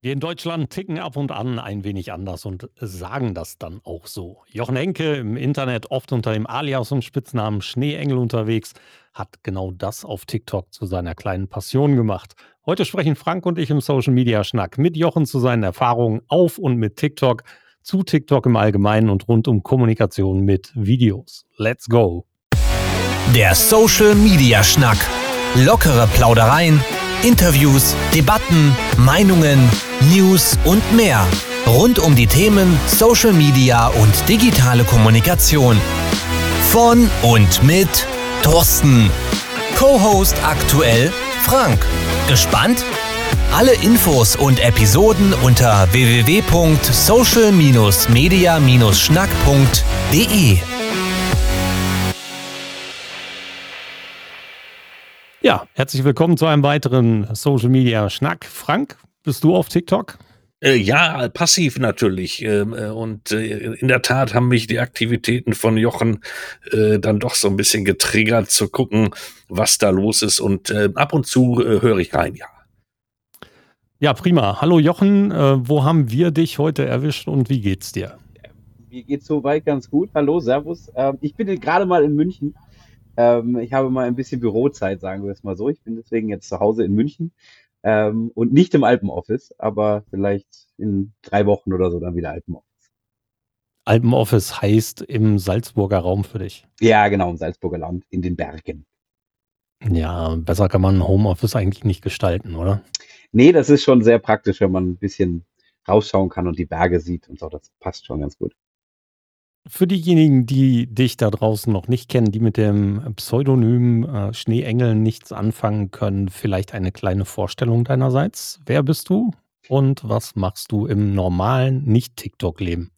Wir in Deutschland ticken ab und an ein wenig anders und sagen das dann auch so. Jochen Henke, im Internet oft unter dem Alias und Spitznamen Schneeengel unterwegs, hat genau das auf TikTok zu seiner kleinen Passion gemacht. Heute sprechen Frank und ich im Social Media Schnack mit Jochen zu seinen Erfahrungen auf und mit TikTok, zu TikTok im Allgemeinen und rund um Kommunikation mit Videos. Let's go! Der Social Media Schnack. Lockere Plaudereien, Interviews, Debatten, Meinungen, News und mehr. Rund um die Themen Social Media und digitale Kommunikation. Von und mit Thorsten. Co-Host aktuell Frank. Gespannt? Alle Infos und Episoden unter www.social-media-schnack.de. Ja, herzlich willkommen zu einem weiteren Social Media Schnack. Frank, bist du auf TikTok? Äh, ja, passiv natürlich. Ähm, äh, und äh, in der Tat haben mich die Aktivitäten von Jochen äh, dann doch so ein bisschen getriggert zu gucken, was da los ist. Und äh, ab und zu äh, höre ich rein, ja. Ja, prima. Hallo Jochen, wo haben wir dich heute erwischt und wie geht's dir? Mir geht's soweit ganz gut. Hallo, Servus. Ähm, ich bin gerade mal in München ähm, ich habe mal ein bisschen Bürozeit, sagen wir es mal so. Ich bin deswegen jetzt zu Hause in München ähm, und nicht im Alpenoffice, aber vielleicht in drei Wochen oder so dann wieder Alpenoffice. Alpenoffice heißt im Salzburger Raum für dich. Ja, genau, im Salzburger Land, in den Bergen. Ja, besser kann man Homeoffice eigentlich nicht gestalten, oder? Nee, das ist schon sehr praktisch, wenn man ein bisschen rausschauen kann und die Berge sieht und so. Das passt schon ganz gut. Für diejenigen, die dich da draußen noch nicht kennen, die mit dem Pseudonym äh, Schneeengel nichts anfangen können, vielleicht eine kleine Vorstellung deinerseits. Wer bist du und was machst du im normalen Nicht-TikTok-Leben?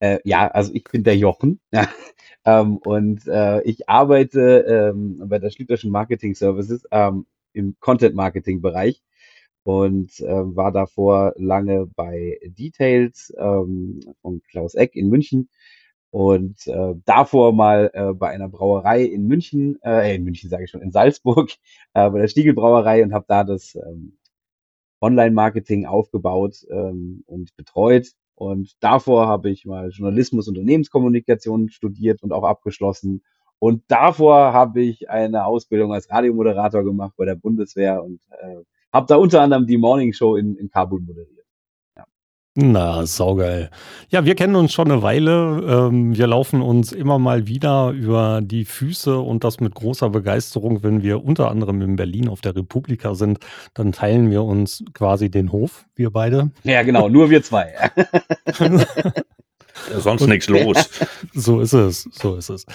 Äh, ja, also ich bin der Jochen ähm, und äh, ich arbeite ähm, bei der Schlüterschen Marketing Services ähm, im Content-Marketing-Bereich und äh, war davor lange bei Details ähm, von Klaus Eck in München und äh, davor mal äh, bei einer Brauerei in München, äh, in München sage ich schon, in Salzburg, äh, bei der Stiegelbrauerei und habe da das ähm, Online-Marketing aufgebaut ähm, und betreut. Und davor habe ich mal Journalismus, Unternehmenskommunikation studiert und auch abgeschlossen. Und davor habe ich eine Ausbildung als Radiomoderator gemacht bei der Bundeswehr und äh, habe da unter anderem die Morning Show in, in Kabul moderiert. Na, saugeil. Ja, wir kennen uns schon eine Weile. Ähm, wir laufen uns immer mal wieder über die Füße und das mit großer Begeisterung, wenn wir unter anderem in Berlin auf der Republika sind, dann teilen wir uns quasi den Hof, wir beide. Ja, genau, nur wir zwei. Ja, sonst nichts los. So ist es, so ist es.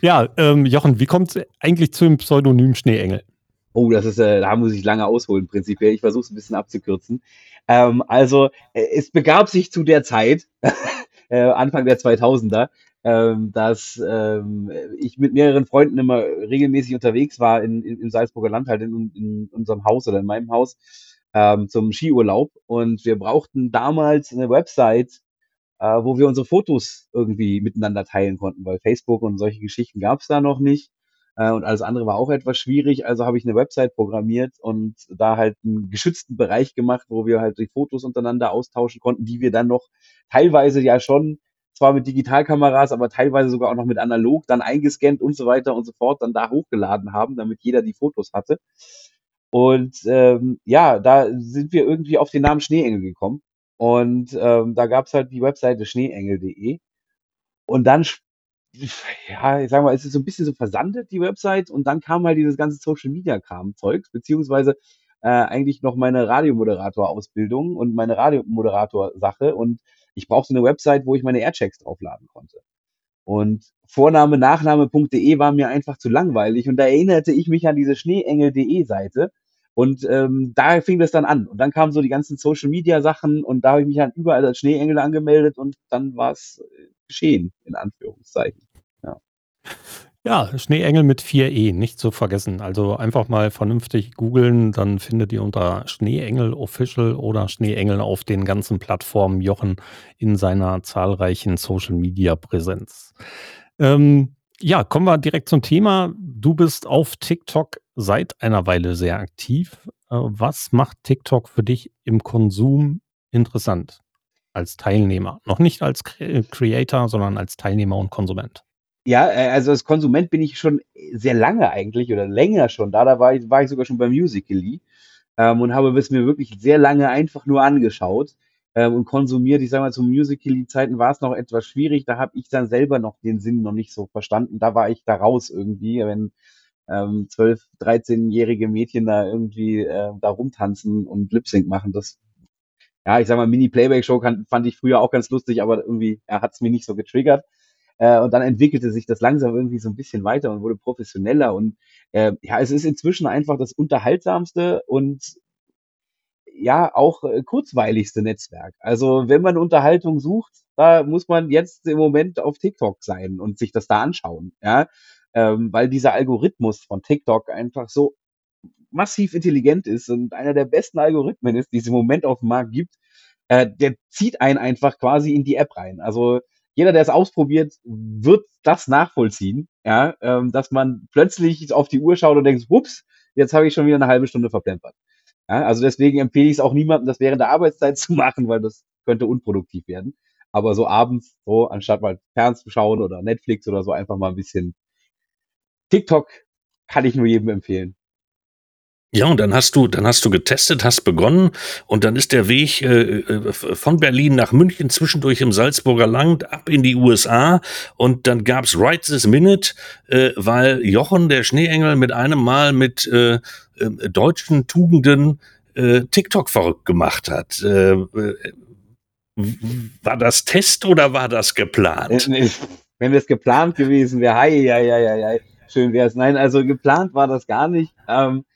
Ja, ähm, Jochen, wie kommt es eigentlich zu dem Pseudonym Schneeengel? Oh, das ist, äh, da muss ich lange ausholen, prinzipiell. Ich versuche es ein bisschen abzukürzen. Ähm, also, äh, es begab sich zu der Zeit, äh, Anfang der 2000er, ähm, dass ähm, ich mit mehreren Freunden immer regelmäßig unterwegs war in, in, im Salzburger Land, halt in, in unserem Haus oder in meinem Haus, ähm, zum Skiurlaub. Und wir brauchten damals eine Website, äh, wo wir unsere Fotos irgendwie miteinander teilen konnten, weil Facebook und solche Geschichten gab es da noch nicht. Äh, und alles andere war auch etwas schwierig. Also habe ich eine Website programmiert und da halt einen geschützten Bereich gemacht, wo wir halt die Fotos untereinander austauschen konnten, die wir dann noch teilweise ja schon zwar mit Digitalkameras, aber teilweise sogar auch noch mit analog dann eingescannt und so weiter und so fort dann da hochgeladen haben, damit jeder die Fotos hatte. Und ähm, ja, da sind wir irgendwie auf den Namen Schneeengel gekommen. Und ähm, da gab's halt die Webseite schneeengel.de. Und dann ja, ich sag mal, es ist so ein bisschen so versandet, die Website, und dann kam halt dieses ganze Social Media Kram Zeugs, beziehungsweise äh, eigentlich noch meine Radiomoderator-Ausbildung und meine Radiomoderator-Sache. Und ich brauchte eine Website, wo ich meine Airchecks draufladen konnte. Und Vorname, Nachname.de war mir einfach zu langweilig. Und da erinnerte ich mich an diese Schneeengel.de Seite. Und ähm, da fing das dann an. Und dann kamen so die ganzen Social Media Sachen und da habe ich mich dann überall als Schneeengel angemeldet. Und dann war es geschehen, in Anführungszeichen. Ja. Ja, Schneeengel mit 4e, nicht zu vergessen. Also einfach mal vernünftig googeln, dann findet ihr unter Schneeengel Official oder Schneeengel auf den ganzen Plattformen Jochen in seiner zahlreichen Social Media Präsenz. Ähm, ja, kommen wir direkt zum Thema. Du bist auf TikTok seit einer Weile sehr aktiv. Äh, was macht TikTok für dich im Konsum interessant als Teilnehmer? Noch nicht als Cre Creator, sondern als Teilnehmer und Konsument. Ja, äh, also als Konsument bin ich schon sehr lange eigentlich oder länger schon da. Da war ich, war ich sogar schon bei Musical.ly ähm, und habe es mir wirklich sehr lange einfach nur angeschaut ähm, und konsumiert. Ich sage mal, zu Musical.ly-Zeiten war es noch etwas schwierig. Da habe ich dann selber noch den Sinn noch nicht so verstanden. Da war ich da raus irgendwie, wenn ähm, 12-, 13-jährige Mädchen da irgendwie äh, da rumtanzen und Lip-Sync machen. Das, ja, ich sag mal, Mini-Playback-Show fand ich früher auch ganz lustig, aber irgendwie ja, hat es mir nicht so getriggert. Äh, und dann entwickelte sich das langsam irgendwie so ein bisschen weiter und wurde professioneller. Und äh, ja, es ist inzwischen einfach das unterhaltsamste und ja auch äh, kurzweiligste Netzwerk. Also wenn man Unterhaltung sucht, da muss man jetzt im Moment auf TikTok sein und sich das da anschauen, ja, ähm, weil dieser Algorithmus von TikTok einfach so massiv intelligent ist und einer der besten Algorithmen ist, die es im Moment auf dem Markt gibt. Äh, der zieht einen einfach quasi in die App rein. Also jeder, der es ausprobiert, wird das nachvollziehen, ja, ähm, dass man plötzlich auf die Uhr schaut und denkt, ups, jetzt habe ich schon wieder eine halbe Stunde verplempert. Ja, also deswegen empfehle ich es auch niemandem, das während der Arbeitszeit zu machen, weil das könnte unproduktiv werden. Aber so abends, so anstatt mal fernzuschauen oder Netflix oder so, einfach mal ein bisschen TikTok kann ich nur jedem empfehlen. Ja, und dann hast du, dann hast du getestet, hast begonnen und dann ist der Weg äh, äh, von Berlin nach München zwischendurch im Salzburger Land ab in die USA und dann gab's Right This Minute, äh, weil Jochen, der Schneeengel, mit einem Mal mit äh, äh, deutschen Tugenden äh, TikTok verrückt gemacht hat. Äh, war das Test oder war das geplant? Wenn es geplant gewesen wäre, hei, hei, hei, hei, schön wäre es. Nein, also geplant war das gar nicht. Ähm,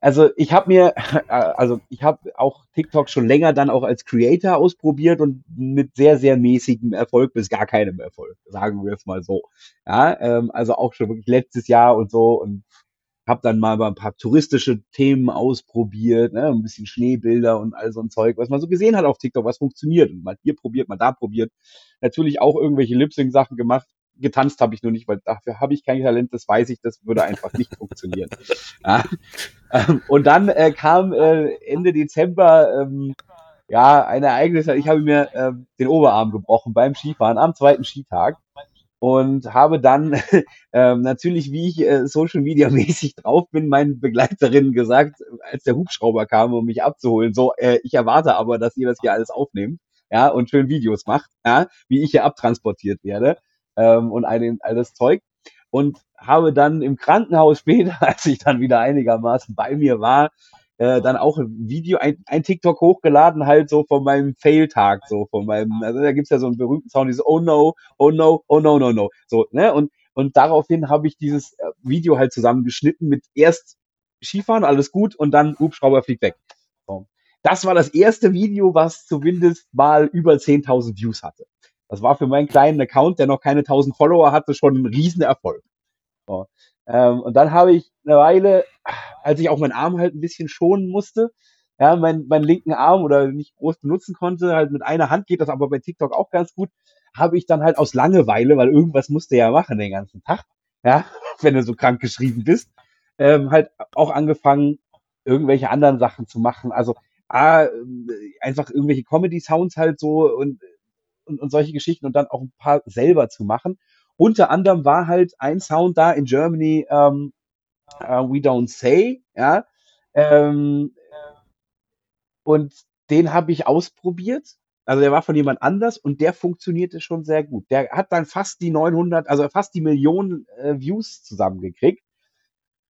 also ich habe mir, also ich habe auch TikTok schon länger dann auch als Creator ausprobiert und mit sehr, sehr mäßigem Erfolg bis gar keinem Erfolg, sagen wir es mal so. Ja, ähm, also auch schon wirklich letztes Jahr und so und habe dann mal ein paar touristische Themen ausprobiert, ne, ein bisschen Schneebilder und all so ein Zeug, was man so gesehen hat auf TikTok, was funktioniert und mal hier probiert, mal da probiert. Natürlich auch irgendwelche Lip-Sync-Sachen gemacht, getanzt habe ich nur nicht, weil dafür habe ich kein Talent, das weiß ich, das würde einfach nicht funktionieren. Ja. Ähm, und dann äh, kam äh, Ende Dezember ähm, ja ein Ereignis, ich habe mir äh, den Oberarm gebrochen beim Skifahren am zweiten Skitag und habe dann ähm, natürlich, wie ich äh, Social Media mäßig drauf bin, meinen Begleiterinnen gesagt, als der Hubschrauber kam, um mich abzuholen, so, äh, ich erwarte aber, dass ihr das hier alles aufnehmt, ja, und schön Videos macht, ja, wie ich hier abtransportiert werde ähm, und all, all das Zeug. Und habe dann im Krankenhaus später, als ich dann wieder einigermaßen bei mir war, äh, dann auch ein Video, ein, ein TikTok hochgeladen, halt so von meinem Fail-Tag, so von meinem, also da gibt's ja so einen berühmten Sound, dieses Oh no, oh no, oh no, no, no. So, ne? Und, und daraufhin habe ich dieses äh, Video halt zusammengeschnitten mit erst Skifahren, alles gut, und dann Hubschrauber fliegt weg. So. Das war das erste Video, was zumindest mal über 10.000 Views hatte. Das war für meinen kleinen Account, der noch keine 1000 Follower hatte, schon ein Riesenerfolg. So. Ähm, und dann habe ich eine Weile, als ich auch meinen Arm halt ein bisschen schonen musste, ja, mein, meinen linken Arm oder nicht groß benutzen konnte, halt mit einer Hand geht das aber bei TikTok auch ganz gut, habe ich dann halt aus Langeweile, weil irgendwas musste ja machen den ganzen Tag, ja, wenn du so krank geschrieben bist, ähm, halt auch angefangen, irgendwelche anderen Sachen zu machen. Also ah, einfach irgendwelche Comedy-Sounds halt so und und, und solche Geschichten und dann auch ein paar selber zu machen. Unter anderem war halt ein Sound da in Germany, ähm, uh, We Don't Say, ja. Ähm, und den habe ich ausprobiert. Also der war von jemand anders und der funktionierte schon sehr gut. Der hat dann fast die 900, also fast die Millionen äh, Views zusammengekriegt.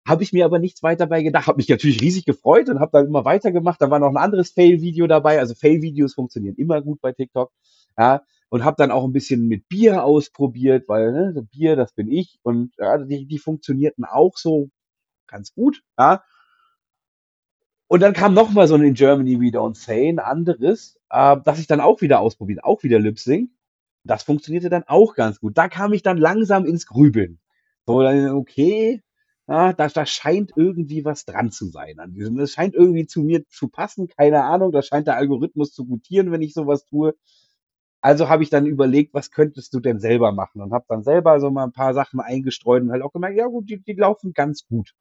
Habe ich mir aber nichts weiter bei gedacht. Habe mich natürlich riesig gefreut und habe dann immer weitergemacht. Da war noch ein anderes Fail-Video dabei. Also Fail-Videos funktionieren immer gut bei TikTok. Ja, und habe dann auch ein bisschen mit Bier ausprobiert, weil ne, Bier, das bin ich und ja, die, die funktionierten auch so ganz gut, ja. Und dann kam noch mal so ein In Germany We Don't Say, ein anderes, äh, das ich dann auch wieder ausprobiert, auch wieder Lip. Das funktionierte dann auch ganz gut. Da kam ich dann langsam ins Grübeln. So, dann, okay, ja, da, da scheint irgendwie was dran zu sein an diesem. Das scheint irgendwie zu mir zu passen, keine Ahnung. Da scheint der Algorithmus zu gutieren, wenn ich sowas tue. Also habe ich dann überlegt, was könntest du denn selber machen und habe dann selber so mal ein paar Sachen eingestreut und halt auch gemerkt, ja gut, die, die laufen ganz gut.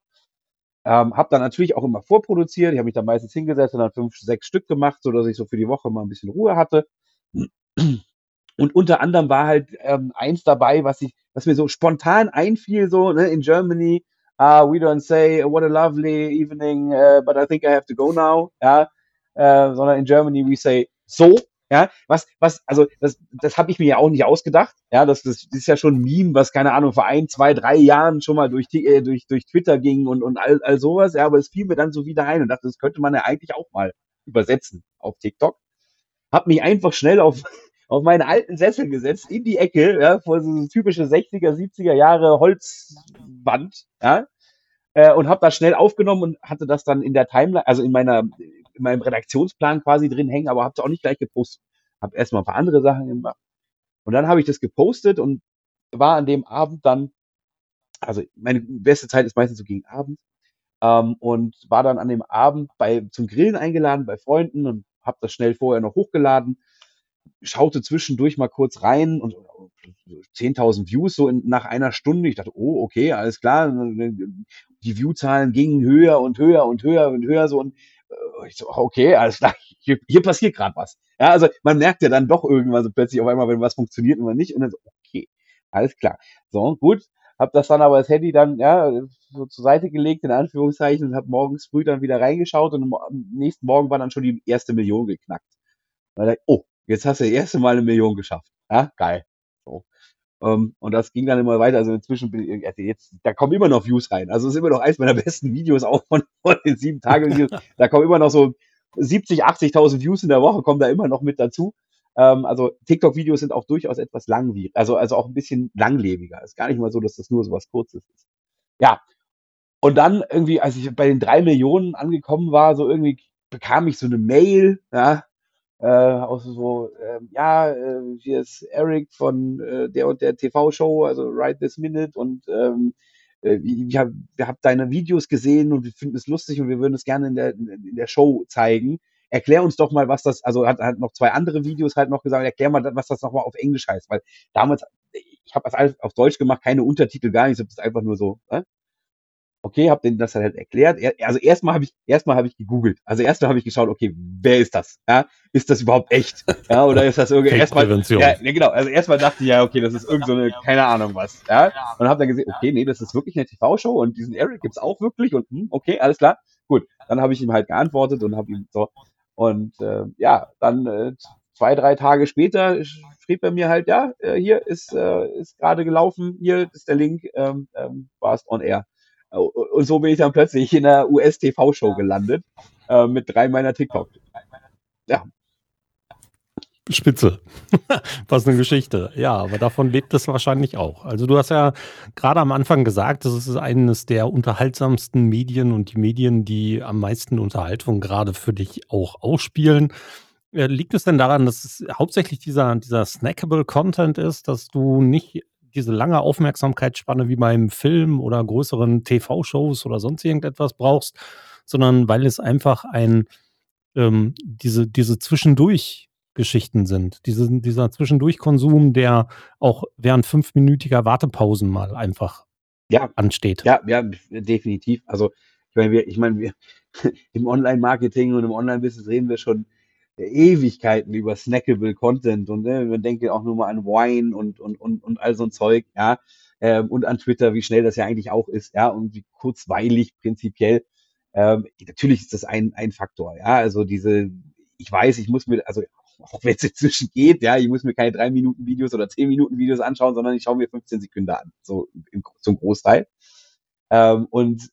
Ähm, habe dann natürlich auch immer vorproduziert. Ich habe mich dann meistens hingesetzt und dann fünf, sechs Stück gemacht, so dass ich so für die Woche mal ein bisschen Ruhe hatte. Und unter anderem war halt ähm, eins dabei, was ich, was mir so spontan einfiel, so ne, in Germany. Uh, we don't say what a lovely evening, uh, but I think I have to go now. Ja, äh, sondern in Germany we say so. Ja, was, was, also das, das habe ich mir ja auch nicht ausgedacht. Ja, das, das ist ja schon ein Meme, was keine Ahnung vor ein, zwei, drei Jahren schon mal durch, äh, durch, durch Twitter ging und und all, all sowas. Ja, aber es fiel mir dann so wieder ein und dachte, das könnte man ja eigentlich auch mal übersetzen auf TikTok. Hab mich einfach schnell auf auf meinen alten Sessel gesetzt, in die Ecke, ja, vor so typische 60er, 70er Jahre Holzwand, ja, äh, und habe das schnell aufgenommen und hatte das dann in der Timeline, also in meiner, in meinem Redaktionsplan quasi drin hängen, aber habe es auch nicht gleich gepostet. Habe erstmal ein paar andere Sachen gemacht. Und dann habe ich das gepostet und war an dem Abend dann, also meine beste Zeit ist meistens so gegen Abend, ähm, und war dann an dem Abend bei zum Grillen eingeladen bei Freunden und habe das schnell vorher noch hochgeladen schaute zwischendurch mal kurz rein und 10.000 Views so in, nach einer Stunde. Ich dachte, oh, okay, alles klar. Die Viewzahlen gingen höher und höher und höher und höher so und ich so, okay, alles klar, hier, hier passiert gerade was. Ja, also man merkt ja dann doch irgendwann so plötzlich auf einmal, wenn was funktioniert und was nicht und dann so, okay, alles klar. So, gut, hab das dann aber das Handy dann ja so zur Seite gelegt in Anführungszeichen und hab morgens früh dann wieder reingeschaut und am nächsten Morgen war dann schon die erste Million geknackt. Weil ich, oh, jetzt hast du das erste Mal eine Million geschafft. Ja, geil. Um, ähm, und das ging dann immer weiter. Also inzwischen bin ich, also jetzt, da kommen immer noch Views rein. Also es ist immer noch eins meiner besten Videos auch von, von den sieben Tagen. da kommen immer noch so 70, 80.000 Views in der Woche kommen da immer noch mit dazu. Um, ähm, also TikTok-Videos sind auch durchaus etwas langwierig, also, also auch ein bisschen langlebiger. Ist gar nicht mal so, dass das nur so was Kurzes ist. Ja. Und dann irgendwie, als ich bei den drei Millionen angekommen war, so irgendwie bekam ich so eine Mail, ja, äh, auch so, äh, ja, äh, hier ist Eric von äh, der und der TV-Show, also Right This Minute und ähm, äh, wir, hab, wir haben deine Videos gesehen und wir finden es lustig und wir würden es gerne in der, in der Show zeigen. Erklär uns doch mal, was das, also hat, hat noch zwei andere Videos halt noch gesagt, erklär mal, was das nochmal auf Englisch heißt, weil damals, ich habe das alles auf Deutsch gemacht, keine Untertitel, gar nichts, das ist einfach nur so, äh? Okay, habe denen das halt erklärt. Also erstmal habe ich erstmal habe ich gegoogelt. Also erstmal habe ich geschaut, okay, wer ist das? Ja, ist das überhaupt echt? Ja, oder ist das irgendwie erstmal ja, genau, also erstmal dachte ich ja, okay, das ist irgend so eine keine Ahnung was, ja? Und habe dann gesehen, okay, nee, das ist wirklich eine TV-Show und diesen Eric gibt's auch wirklich und hm, okay, alles klar. Gut, dann habe ich ihm halt geantwortet und habe ihm so und äh, ja, dann äh, zwei, drei Tage später schrieb er mir halt, ja, äh, hier ist, äh, ist gerade gelaufen, hier ist der Link, ähm, ähm, warst on air. Und so bin ich dann plötzlich in der US-TV-Show gelandet äh, mit drei meiner TikTok. Ja. Spitze. Was eine Geschichte. Ja, aber davon lebt es wahrscheinlich auch. Also du hast ja gerade am Anfang gesagt, das ist eines der unterhaltsamsten Medien und die Medien, die am meisten Unterhaltung gerade für dich auch ausspielen. Äh, liegt es denn daran, dass es hauptsächlich dieser, dieser snackable Content ist, dass du nicht diese lange Aufmerksamkeitsspanne wie beim Film oder größeren TV-Shows oder sonst irgendetwas brauchst, sondern weil es einfach ein ähm, diese, diese Zwischendurch-Geschichten sind. Diese, dieser Zwischendurch-Konsum, der auch während fünfminütiger Wartepausen mal einfach ja, ansteht. Ja, ja, definitiv. Also ich meine, wir, ich meine, wir im Online-Marketing und im Online-Business reden wir schon Ewigkeiten über snackable Content und ne, man denke auch nur mal an Wine und, und, und, und all so ein Zeug, ja, ähm, und an Twitter, wie schnell das ja eigentlich auch ist, ja, und wie kurzweilig prinzipiell. Ähm, natürlich ist das ein, ein Faktor, ja, also diese, ich weiß, ich muss mir, also auch wenn es inzwischen geht, ja, ich muss mir keine drei Minuten Videos oder zehn Minuten Videos anschauen, sondern ich schaue mir 15 Sekunden an, so im, zum Großteil. Ähm, und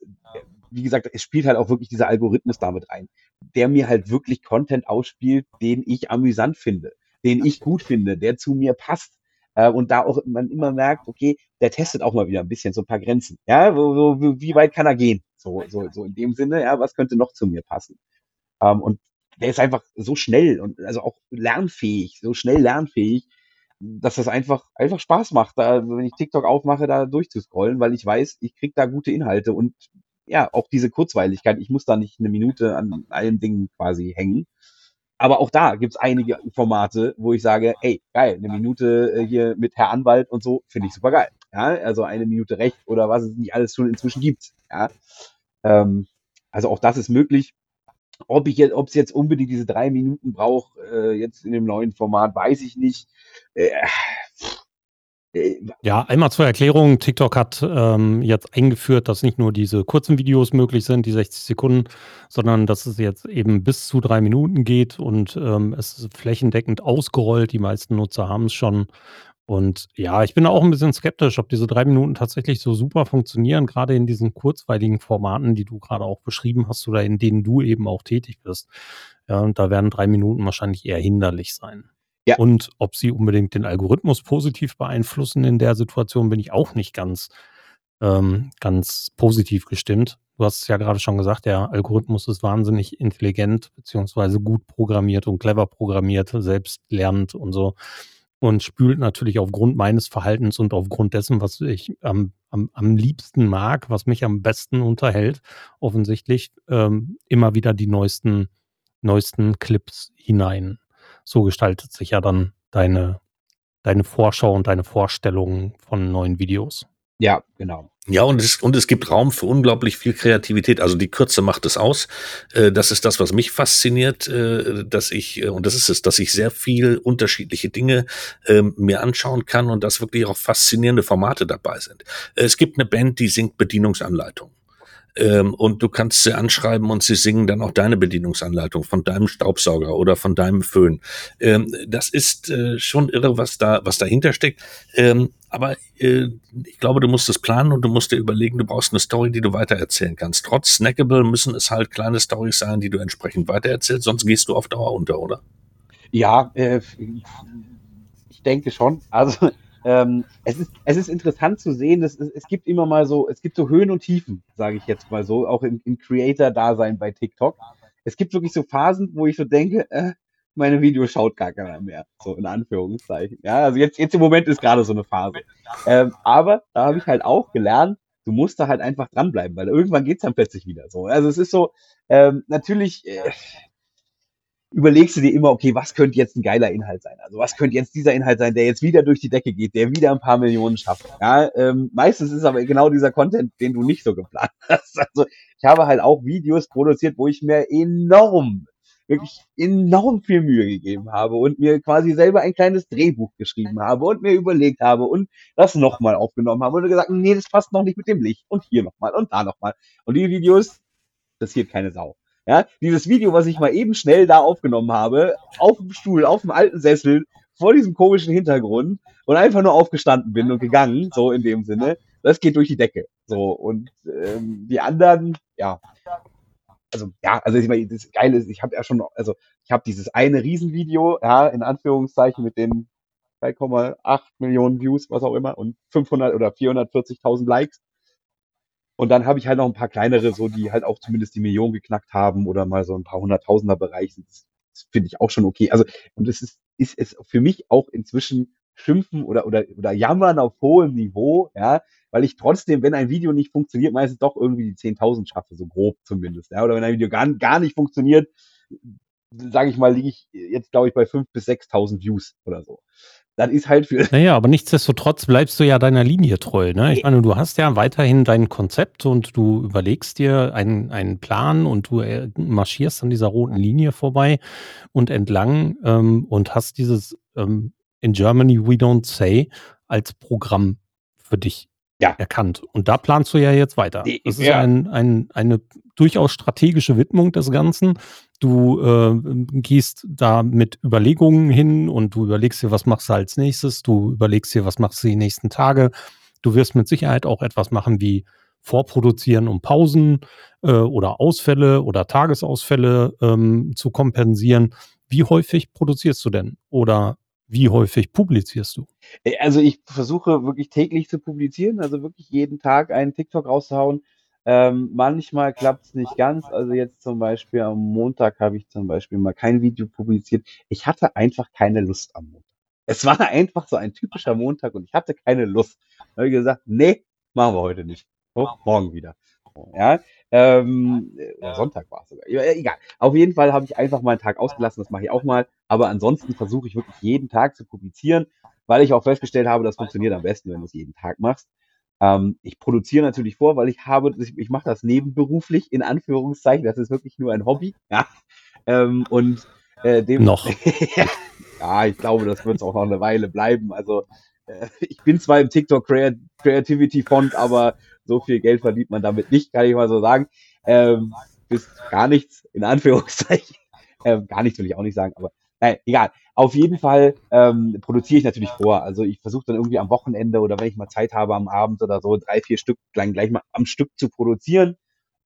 wie gesagt, es spielt halt auch wirklich dieser Algorithmus damit rein, der mir halt wirklich Content ausspielt, den ich amüsant finde, den ich gut finde, der zu mir passt. Äh, und da auch man immer merkt, okay, der testet auch mal wieder ein bisschen so ein paar Grenzen. Ja, wo, wo, wie weit kann er gehen? So, so, so in dem Sinne, ja, was könnte noch zu mir passen? Ähm, und der ist einfach so schnell und also auch lernfähig, so schnell lernfähig, dass das einfach, einfach Spaß macht, da, wenn ich TikTok aufmache, da durchzuscrollen, weil ich weiß, ich krieg da gute Inhalte und ja, auch diese Kurzweiligkeit. Ich muss da nicht eine Minute an allen Dingen quasi hängen. Aber auch da gibt's einige Formate, wo ich sage, ey, geil, eine Minute äh, hier mit Herr Anwalt und so, finde ich super geil. Ja, also eine Minute Recht oder was es nicht alles schon inzwischen gibt. Ja. Ähm, also auch das ist möglich. Ob ich jetzt, ob es jetzt unbedingt diese drei Minuten braucht, äh, jetzt in dem neuen Format, weiß ich nicht. Äh, ja, einmal zur Erklärung. TikTok hat ähm, jetzt eingeführt, dass nicht nur diese kurzen Videos möglich sind, die 60 Sekunden, sondern dass es jetzt eben bis zu drei Minuten geht und ähm, es ist flächendeckend ausgerollt. Die meisten Nutzer haben es schon. Und ja, ich bin auch ein bisschen skeptisch, ob diese drei Minuten tatsächlich so super funktionieren, gerade in diesen kurzweiligen Formaten, die du gerade auch beschrieben hast oder in denen du eben auch tätig bist. Ja, und da werden drei Minuten wahrscheinlich eher hinderlich sein. Ja. Und ob sie unbedingt den Algorithmus positiv beeinflussen in der Situation, bin ich auch nicht ganz, ähm, ganz positiv gestimmt. Du hast es ja gerade schon gesagt, der Algorithmus ist wahnsinnig intelligent, beziehungsweise gut programmiert und clever programmiert, selbst lernend und so. Und spült natürlich aufgrund meines Verhaltens und aufgrund dessen, was ich am, am, am liebsten mag, was mich am besten unterhält, offensichtlich ähm, immer wieder die neuesten, neuesten Clips hinein so gestaltet sich ja dann deine, deine Vorschau und deine Vorstellungen von neuen Videos. Ja, genau. Ja, und es, und es gibt Raum für unglaublich viel Kreativität. Also die Kürze macht es aus. Äh, das ist das, was mich fasziniert, äh, dass ich, äh, und das ist es, dass ich sehr viel unterschiedliche Dinge ähm, mir anschauen kann und dass wirklich auch faszinierende Formate dabei sind. Es gibt eine Band, die singt Bedienungsanleitungen. Ähm, und du kannst sie anschreiben und sie singen dann auch deine Bedienungsanleitung von deinem Staubsauger oder von deinem Föhn. Ähm, das ist äh, schon irre, was da, was dahinter steckt. Ähm, aber äh, ich glaube, du musst es planen und du musst dir überlegen, du brauchst eine Story, die du weitererzählen kannst. Trotz Snackable müssen es halt kleine Stories sein, die du entsprechend weitererzählst, sonst gehst du auf Dauer unter, oder? Ja, äh, ich denke schon. Also ähm, es, ist, es ist interessant zu sehen, dass es, es gibt immer mal so, es gibt so Höhen und Tiefen, sage ich jetzt mal so, auch im, im Creator-Dasein bei TikTok. Es gibt wirklich so Phasen, wo ich so denke, äh, meine Videos schaut gar keiner mehr. So in Anführungszeichen. Ja, also jetzt, jetzt im Moment ist gerade so eine Phase. Ähm, aber da habe ich halt auch gelernt, du musst da halt einfach dranbleiben, weil irgendwann geht's dann plötzlich wieder so. Also es ist so, ähm, natürlich, äh, überlegst du dir immer, okay, was könnte jetzt ein geiler Inhalt sein? Also was könnte jetzt dieser Inhalt sein, der jetzt wieder durch die Decke geht, der wieder ein paar Millionen schafft? Ja, ähm, meistens ist aber genau dieser Content, den du nicht so geplant hast. Also ich habe halt auch Videos produziert, wo ich mir enorm, wirklich enorm viel Mühe gegeben habe und mir quasi selber ein kleines Drehbuch geschrieben habe und mir überlegt habe und das nochmal aufgenommen habe und gesagt, nee, das passt noch nicht mit dem Licht und hier nochmal und da nochmal. Und die Videos, das hier keine Sau. Ja, dieses Video, was ich mal eben schnell da aufgenommen habe, auf dem Stuhl, auf dem alten Sessel, vor diesem komischen Hintergrund und einfach nur aufgestanden bin und gegangen, so in dem Sinne, das geht durch die Decke. So, und ähm, die anderen, ja. Also, ja, also ich meine, das Geile ist, ich habe ja schon, also ich habe dieses eine Riesenvideo, ja, in Anführungszeichen mit den 3,8 Millionen Views, was auch immer, und 500 oder 440.000 Likes. Und dann habe ich halt noch ein paar kleinere, so die halt auch zumindest die Million geknackt haben oder mal so ein paar hunderttausender Bereich sind. Das, das finde ich auch schon okay. Also, und es ist, ist es für mich auch inzwischen schimpfen oder, oder, oder jammern auf hohem Niveau, ja, weil ich trotzdem, wenn ein Video nicht funktioniert, meistens doch irgendwie die 10.000 schaffe, so grob zumindest, ja, oder wenn ein Video gar, gar nicht funktioniert, sage ich mal, liege ich jetzt, glaube ich, bei 5.000 bis 6.000 Views oder so das ist halt für. Naja, aber nichtsdestotrotz bleibst du ja deiner Linie treu. Ne? Ich meine, du hast ja weiterhin dein Konzept und du überlegst dir einen, einen Plan und du äh, marschierst an dieser roten Linie vorbei und entlang ähm, und hast dieses ähm, In Germany We Don't Say als Programm für dich ja. erkannt. Und da planst du ja jetzt weiter. Das ist ja. ein, ein, eine durchaus strategische Widmung des Ganzen. Du äh, gehst da mit Überlegungen hin und du überlegst dir, was machst du als nächstes. Du überlegst dir, was machst du die nächsten Tage. Du wirst mit Sicherheit auch etwas machen wie vorproduzieren, um Pausen äh, oder Ausfälle oder Tagesausfälle ähm, zu kompensieren. Wie häufig produzierst du denn? Oder wie häufig publizierst du? Äh, also ich versuche wirklich täglich zu publizieren, also wirklich jeden Tag einen TikTok rauszuhauen. Ähm, manchmal klappt es nicht ganz. Also jetzt zum Beispiel am Montag habe ich zum Beispiel mal kein Video publiziert. Ich hatte einfach keine Lust am Montag. Es war einfach so ein typischer Montag und ich hatte keine Lust. Da habe ich gesagt, nee, machen wir heute nicht. Oh, morgen wieder. Ja, ähm, oder Sonntag war es sogar. Ja, egal. Auf jeden Fall habe ich einfach mal einen Tag ausgelassen, das mache ich auch mal. Aber ansonsten versuche ich wirklich jeden Tag zu publizieren, weil ich auch festgestellt habe, das funktioniert am besten, wenn du es jeden Tag machst. Ähm, ich produziere natürlich vor, weil ich habe, ich, ich mache das nebenberuflich, in Anführungszeichen, das ist wirklich nur ein Hobby, ja. Ähm, und äh, dem Noch. ja, ich glaube, das wird es auch noch eine Weile bleiben. Also äh, ich bin zwar im TikTok Creativity Fond, aber so viel Geld verdient man damit nicht, kann ich mal so sagen. Ähm, bis gar nichts, in Anführungszeichen. Ähm, gar nichts will ich auch nicht sagen, aber Nein, egal. Auf jeden Fall ähm, produziere ich natürlich vor. Also ich versuche dann irgendwie am Wochenende oder wenn ich mal Zeit habe am Abend oder so, drei, vier Stück gleich, gleich mal am Stück zu produzieren,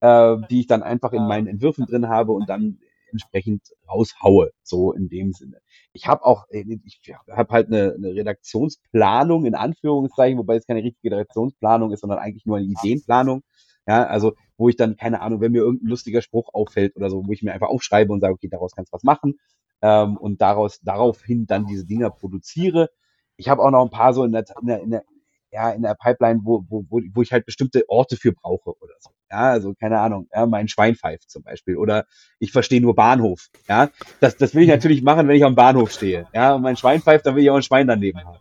äh, die ich dann einfach in meinen Entwürfen drin habe und dann entsprechend raushaue. So in dem Sinne. Ich habe auch, äh, ich habe halt eine, eine Redaktionsplanung in Anführungszeichen, wobei es keine richtige Redaktionsplanung ist, sondern eigentlich nur eine Ideenplanung. Ja, also wo ich dann, keine Ahnung, wenn mir irgendein lustiger Spruch auffällt oder so, wo ich mir einfach aufschreibe und sage, okay, daraus kannst du was machen ähm, und daraus daraufhin dann diese Dinger produziere. Ich habe auch noch ein paar so in der, in der, in der ja, in der Pipeline, wo, wo, wo ich halt bestimmte Orte für brauche oder so. Ja, also keine Ahnung, ja, mein Schwein pfeift zum Beispiel. Oder ich verstehe nur Bahnhof. Ja, das, das will ich natürlich machen, wenn ich am Bahnhof stehe. Ja, und mein Schwein pfeift, dann will ich auch ein Schwein daneben haben.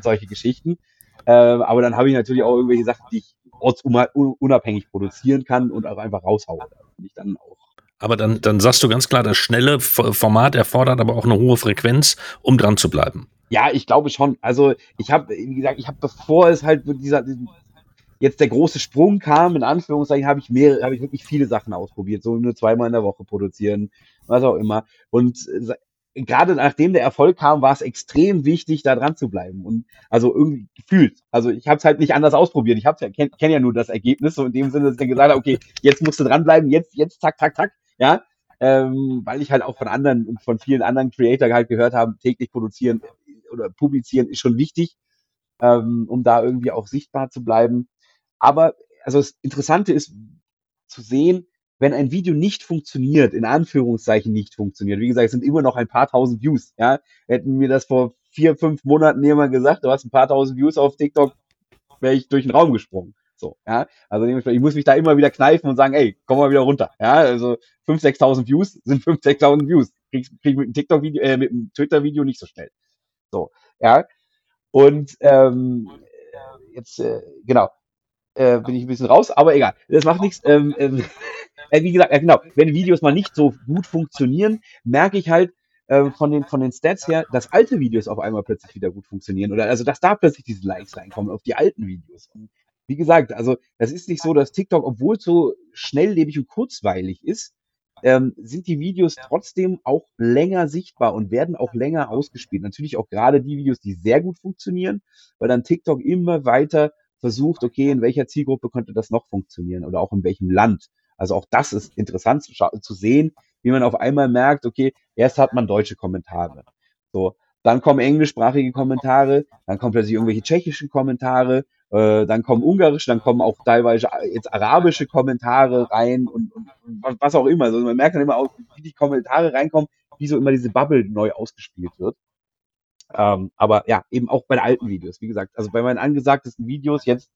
Solche Geschichten. Äh, aber dann habe ich natürlich auch irgendwelche Sachen, die ich ortsunabhängig produzieren kann und auch einfach raushaue. Da bin ich dann auch aber dann, dann sagst du ganz klar, das schnelle Format erfordert aber auch eine hohe Frequenz, um dran zu bleiben. Ja, ich glaube schon. Also ich habe, wie gesagt, ich habe bevor es halt dieser jetzt der große Sprung kam, in Anführungszeichen, habe ich mehr, habe ich wirklich viele Sachen ausprobiert, so nur zweimal in der Woche produzieren, was auch immer. Und gerade nachdem der Erfolg kam, war es extrem wichtig, da dran zu bleiben. Und also irgendwie gefühlt. Also ich habe es halt nicht anders ausprobiert. Ich ja, kenne kenn ja nur das Ergebnis, so in dem Sinne, dass ich dann gesagt habe, okay, jetzt musst du dranbleiben, jetzt, jetzt, zack, zack, zack. Ja. Ähm, weil ich halt auch von anderen und von vielen anderen Creator halt gehört habe, täglich produzieren oder publizieren ist schon wichtig, ähm, um da irgendwie auch sichtbar zu bleiben. Aber also das Interessante ist zu sehen, wenn ein Video nicht funktioniert, in Anführungszeichen nicht funktioniert, wie gesagt, es sind immer noch ein paar tausend Views, ja, hätten mir das vor vier, fünf Monaten jemand gesagt, du hast ein paar tausend Views auf TikTok, wäre ich durch den Raum gesprungen. So, ja, also ich muss mich da immer wieder kneifen und sagen, ey, komm mal wieder runter, ja, also 5.000, 6.000 Views sind 5.000, 6.000 Views, krieg, krieg mit einem TikTok-Video, äh, mit einem Twitter-Video nicht so schnell. So, ja, und ähm, jetzt, äh, genau, äh, bin ich ein bisschen raus, aber egal, das macht nichts. Ähm, ähm, äh, wie gesagt, äh, genau, wenn Videos mal nicht so gut funktionieren, merke ich halt äh, von, den, von den Stats her, dass alte Videos auf einmal plötzlich wieder gut funktionieren. Oder also, dass da plötzlich diese Likes reinkommen auf die alten Videos. Und wie gesagt, also das ist nicht so, dass TikTok, obwohl es so schnelllebig und kurzweilig ist, ähm, sind die Videos trotzdem auch länger sichtbar und werden auch länger ausgespielt. Natürlich auch gerade die Videos, die sehr gut funktionieren, weil dann TikTok immer weiter versucht, okay, in welcher Zielgruppe könnte das noch funktionieren oder auch in welchem Land. Also auch das ist interessant zu, zu sehen, wie man auf einmal merkt, okay, erst hat man deutsche Kommentare. So, dann kommen englischsprachige Kommentare, dann kommen plötzlich irgendwelche tschechischen Kommentare, äh, dann kommen ungarische, dann kommen auch teilweise jetzt arabische Kommentare rein und, und, und was auch immer. Also man merkt dann immer auch, wie die Kommentare reinkommen, wie so immer diese Bubble neu ausgespielt wird. Ähm, aber ja, eben auch bei den alten Videos. Wie gesagt, also bei meinen angesagtesten Videos jetzt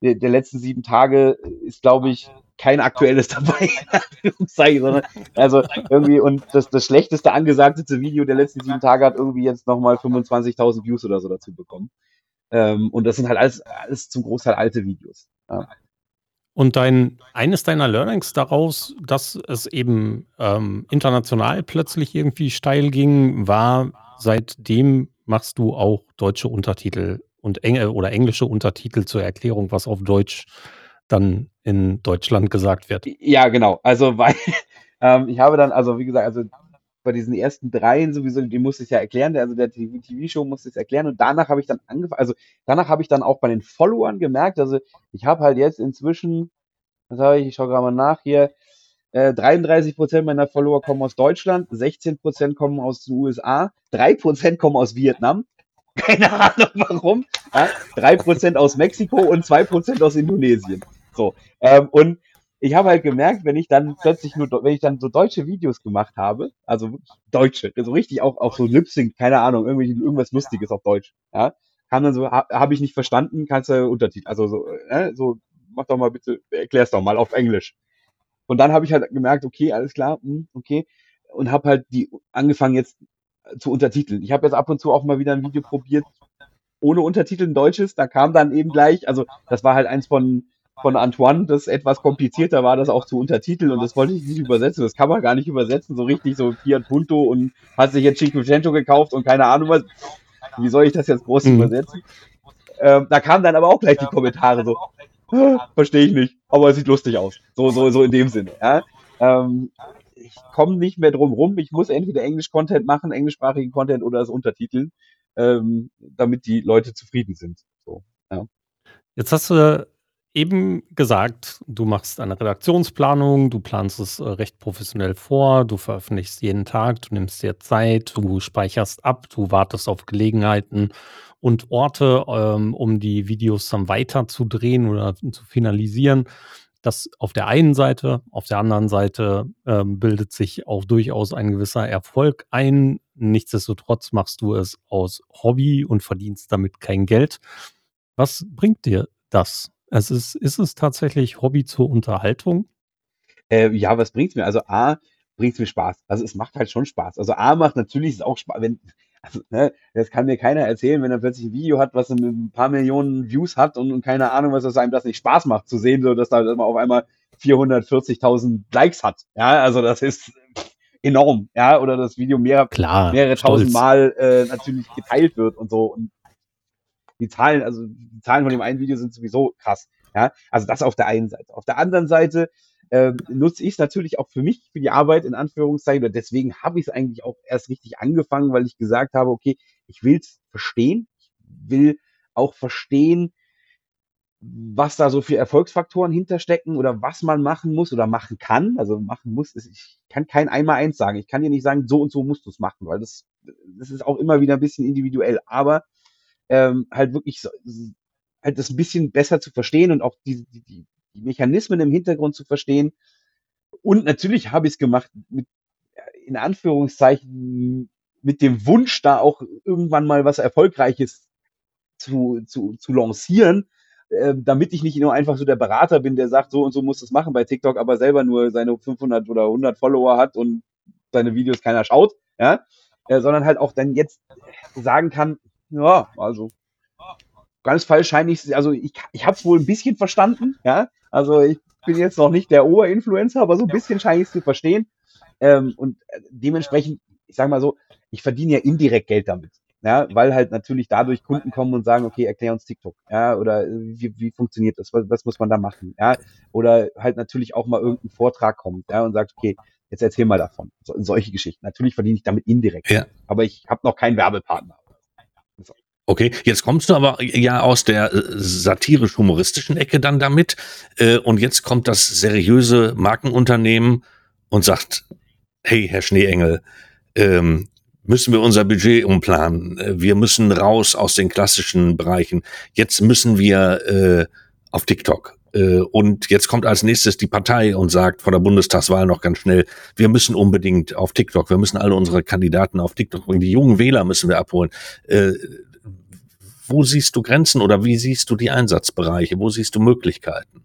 der, der letzten sieben Tage ist, glaube ich, kein aktuelles dabei, sondern also irgendwie und das, das schlechteste angesagtete Video der letzten sieben Tage hat irgendwie jetzt nochmal 25.000 Views oder so dazu bekommen. Ähm, und das sind halt alles, alles zum Großteil alte Videos. Ja. Und dein, eines deiner Learnings daraus, dass es eben ähm, international plötzlich irgendwie steil ging, war, seitdem machst du auch deutsche Untertitel und Eng oder englische Untertitel zur Erklärung, was auf Deutsch dann in Deutschland gesagt wird. Ja, genau. Also, weil ähm, ich habe dann, also wie gesagt, also bei diesen ersten dreien sowieso, die musste ich ja erklären, also der TV-Show musste ich erklären und danach habe ich dann angefangen, also danach habe ich dann auch bei den Followern gemerkt, also ich habe halt jetzt inzwischen, was habe ich, ich schaue gerade mal nach hier, äh, 33% meiner Follower kommen aus Deutschland, 16% kommen aus den USA, 3% kommen aus Vietnam, keine Ahnung warum, ja, 3% aus Mexiko und 2% aus Indonesien. So, ähm, und ich habe halt gemerkt, wenn ich dann plötzlich nur, wenn ich dann so deutsche Videos gemacht habe, also deutsche, so richtig auch, auch so Lip-Sync, keine Ahnung, irgendwie, irgendwas Lustiges auf Deutsch, ja, kam dann so, ha, habe ich nicht verstanden, kannst du Untertitel, also so, äh, so, mach doch mal bitte, erklär's doch mal auf Englisch. Und dann habe ich halt gemerkt, okay, alles klar, mh, hm, okay, und habe halt die angefangen jetzt zu untertiteln. Ich habe jetzt ab und zu auch mal wieder ein Video probiert, ohne Untertitel ein deutsches. Da kam dann eben gleich, also das war halt eins von, von Antoine, das etwas komplizierter war, das auch zu untertiteln und das wollte ich nicht übersetzen. Das kann man gar nicht übersetzen, so richtig, so Fiat Punto und hat sich jetzt Cinquecento gekauft und keine Ahnung was. Wie soll ich das jetzt groß mhm. übersetzen? Ähm, da kamen dann aber auch gleich die Kommentare so, verstehe ich nicht, aber es sieht lustig aus. So, so, so in dem Sinne. Ja? Ähm, ich komme nicht mehr drum rum. Ich muss entweder Englisch-Content machen, englischsprachigen Content oder das Untertiteln, ähm, damit die Leute zufrieden sind. So, ja. Jetzt hast du eben gesagt, du machst eine Redaktionsplanung, du planst es äh, recht professionell vor, du veröffentlichst jeden Tag, du nimmst dir Zeit, du speicherst ab, du wartest auf Gelegenheiten und Orte, ähm, um die Videos dann weiter zu drehen oder zu finalisieren. Das auf der einen Seite, auf der anderen Seite ähm, bildet sich auch durchaus ein gewisser Erfolg ein. Nichtsdestotrotz machst du es aus Hobby und verdienst damit kein Geld. Was bringt dir das? Es ist, ist es tatsächlich Hobby zur Unterhaltung? Äh, ja, was bringt's mir? Also A, bringt's mir Spaß. Also es macht halt schon Spaß. Also A macht natürlich auch Spaß, wenn, also, ne, das kann mir keiner erzählen, wenn er plötzlich ein Video hat, was ein paar Millionen Views hat und, und keine Ahnung, was das einem das nicht Spaß macht zu sehen, so dass da man auf einmal 440.000 Likes hat. Ja, also das ist enorm, ja, oder das Video mehr, Klar, mehrere tausend Mal äh, natürlich geteilt wird und so. Und die Zahlen, also die Zahlen von dem einen Video sind sowieso krass. Ja, also das auf der einen Seite. Auf der anderen Seite äh, nutze ich es natürlich auch für mich, für die Arbeit in Anführungszeichen. Und deswegen habe ich es eigentlich auch erst richtig angefangen, weil ich gesagt habe, okay, ich will es verstehen. Ich will auch verstehen, was da so für Erfolgsfaktoren hinterstecken oder was man machen muss oder machen kann. Also machen muss, ich kann kein einmal eins sagen. Ich kann dir nicht sagen, so und so musst du es machen, weil das, das ist auch immer wieder ein bisschen individuell. Aber ähm, halt wirklich so, halt das ein bisschen besser zu verstehen und auch die, die, die Mechanismen im Hintergrund zu verstehen. Und natürlich habe ich es gemacht mit, in Anführungszeichen, mit dem Wunsch, da auch irgendwann mal was Erfolgreiches zu, zu, zu lancieren, äh, damit ich nicht nur einfach so der Berater bin, der sagt, so und so muss es machen bei TikTok, aber selber nur seine 500 oder 100 Follower hat und seine Videos keiner schaut, ja, äh, sondern halt auch dann jetzt sagen kann, ja, also ganz falsch scheine ich, also ich, ich habe es wohl ein bisschen verstanden, ja, also ich bin jetzt noch nicht der Oberinfluencer, aber so ein bisschen scheine ich es zu verstehen ähm, und dementsprechend, ich sage mal so, ich verdiene ja indirekt Geld damit. Ja, weil halt natürlich dadurch Kunden kommen und sagen, okay, erklär uns TikTok, ja, oder wie, wie funktioniert das, was, was muss man da machen, ja, oder halt natürlich auch mal irgendein Vortrag kommt, ja, und sagt, okay, jetzt erzähl mal davon, so, solche Geschichten. Natürlich verdiene ich damit indirekt, ja. aber ich habe noch keinen Werbepartner. Okay, jetzt kommst du aber ja aus der äh, satirisch-humoristischen Ecke dann damit äh, und jetzt kommt das seriöse Markenunternehmen und sagt, hey, Herr Schneeengel, ähm, müssen wir unser Budget umplanen. Äh, wir müssen raus aus den klassischen Bereichen. Jetzt müssen wir äh, auf TikTok. Äh, und jetzt kommt als nächstes die Partei und sagt vor der Bundestagswahl noch ganz schnell, wir müssen unbedingt auf TikTok, wir müssen alle unsere Kandidaten auf TikTok bringen, die jungen Wähler müssen wir abholen. Äh, wo siehst du Grenzen oder wie siehst du die Einsatzbereiche? Wo siehst du Möglichkeiten?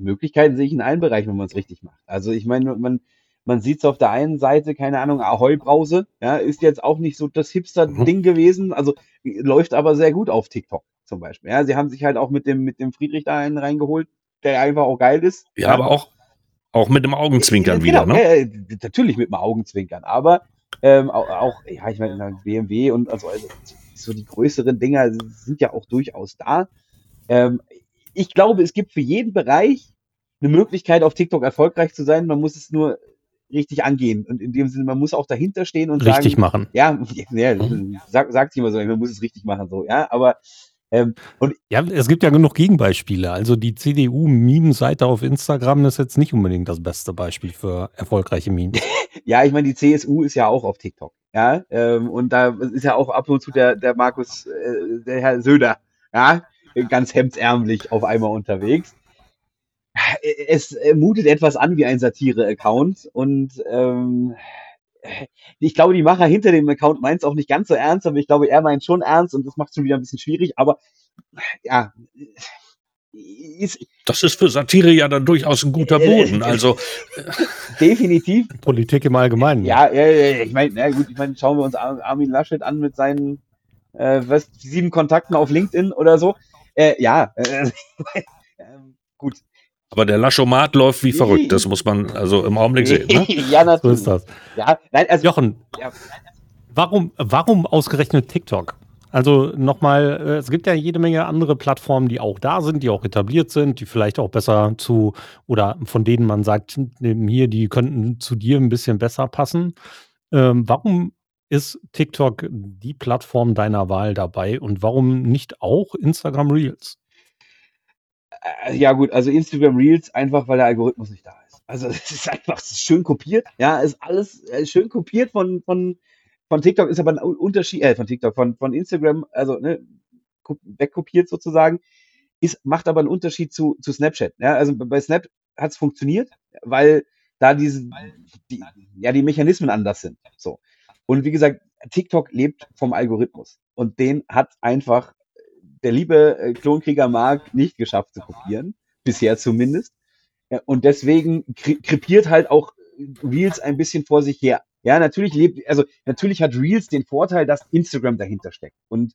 Möglichkeiten sehe ich in allen Bereichen, wenn man es richtig macht. Also ich meine, man, man sieht es auf der einen Seite, keine Ahnung, Ahoi-Brause, ja, ist jetzt auch nicht so das Hipster-Ding mhm. gewesen, also läuft aber sehr gut auf TikTok zum Beispiel. Ja, sie haben sich halt auch mit dem, mit dem Friedrich da einen reingeholt, der einfach auch geil ist. Ja, ja. aber auch, auch mit dem Augenzwinkern ja, wieder, genau, ne? Äh, natürlich mit dem Augenzwinkern, aber ähm, auch, auch, ja, ich meine, BMW und also, also so die größeren Dinger sind ja auch durchaus da. Ähm, ich glaube, es gibt für jeden Bereich eine Möglichkeit, auf TikTok erfolgreich zu sein. Man muss es nur richtig angehen. Und in dem Sinne, man muss auch dahinter stehen und richtig sagen, machen. Ja, ja sag, sagt immer so, man muss es richtig machen, so, ja, aber ähm, und ja, es gibt ja genug Gegenbeispiele. Also die CDU-Meme-Seite auf Instagram ist jetzt nicht unbedingt das beste Beispiel für erfolgreiche Memes. ja, ich meine, die CSU ist ja auch auf TikTok. Ja, ähm, und da ist ja auch ab und zu der, der Markus, äh, der Herr Söder, ja, ganz hemdsärmlich auf einmal unterwegs. Es mutet etwas an wie ein Satire-Account und ähm, ich glaube, die Macher hinter dem Account meint es auch nicht ganz so ernst, aber ich glaube, er meint schon ernst und das macht es schon wieder ein bisschen schwierig, aber ja. Ist, das ist für Satire ja dann durchaus ein guter Boden. Also definitiv. Politik im Allgemeinen. Ja, ja, ja ich meine, na gut, ich meine, schauen wir uns Armin Laschet an mit seinen äh, was, sieben Kontakten auf LinkedIn oder so. Äh, ja, äh, ähm, gut. Aber der Laschomat läuft wie verrückt, das muss man also im Augenblick sehen. Ne? ja, natürlich. So ist das. Ja, nein, also, Jochen, ja. warum, warum ausgerechnet TikTok? Also nochmal, äh, es gibt ja jede Menge andere Plattformen, die auch da sind, die auch etabliert sind, die vielleicht auch besser zu oder von denen man sagt, hier, die könnten zu dir ein bisschen besser passen. Ähm, warum ist TikTok die Plattform deiner Wahl dabei und warum nicht auch Instagram Reels? Äh, ja, gut, also Instagram Reels einfach, weil der Algorithmus nicht da ist. Also es ist einfach schön kopiert. Ja, ist alles äh, schön kopiert von, von, von TikTok, ist aber ein Unterschied, äh, von TikTok, von, von Instagram, also ne, wegkopiert sozusagen, ist, macht aber einen Unterschied zu, zu Snapchat. Ja, also bei Snap hat es funktioniert, weil da diese, die, ja, die Mechanismen anders sind. So. Und wie gesagt, TikTok lebt vom Algorithmus. Und den hat einfach der liebe äh, Klonkrieger Mark nicht geschafft zu kopieren. Bisher zumindest. Und deswegen krepiert halt auch Reels ein bisschen vor sich her. Ja, natürlich lebt, also natürlich hat Reels den Vorteil, dass Instagram dahinter steckt. Und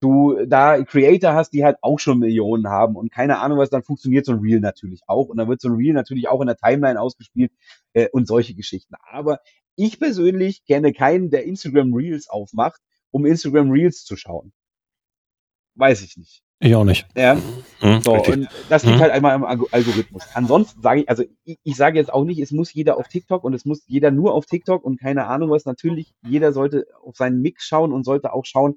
du da Creator hast, die halt auch schon Millionen haben und keine Ahnung was, dann funktioniert so ein Reel natürlich auch. Und dann wird so ein Reel natürlich auch in der Timeline ausgespielt äh, und solche Geschichten. Aber ich persönlich kenne keinen, der Instagram Reels aufmacht, um Instagram Reels zu schauen. Weiß ich nicht. Ich auch nicht. Ja. Mhm, so, und das liegt mhm. halt einmal im Algorithmus. Ansonsten sage ich, also ich, ich sage jetzt auch nicht, es muss jeder auf TikTok und es muss jeder nur auf TikTok und keine Ahnung was. Natürlich, jeder sollte auf seinen Mix schauen und sollte auch schauen,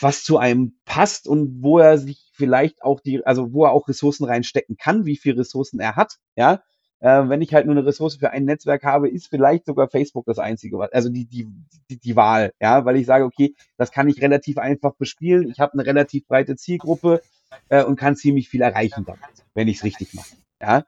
was zu einem passt und wo er sich vielleicht auch die, also wo er auch Ressourcen reinstecken kann, wie viel Ressourcen er hat. Ja, äh, wenn ich halt nur eine Ressource für ein Netzwerk habe, ist vielleicht sogar Facebook das einzige, also die, die, die, die Wahl, ja, weil ich sage, okay, das kann ich relativ einfach bespielen. Ich habe eine relativ breite Zielgruppe äh, und kann ziemlich viel erreichen damit, wenn ich es richtig mache. Ja.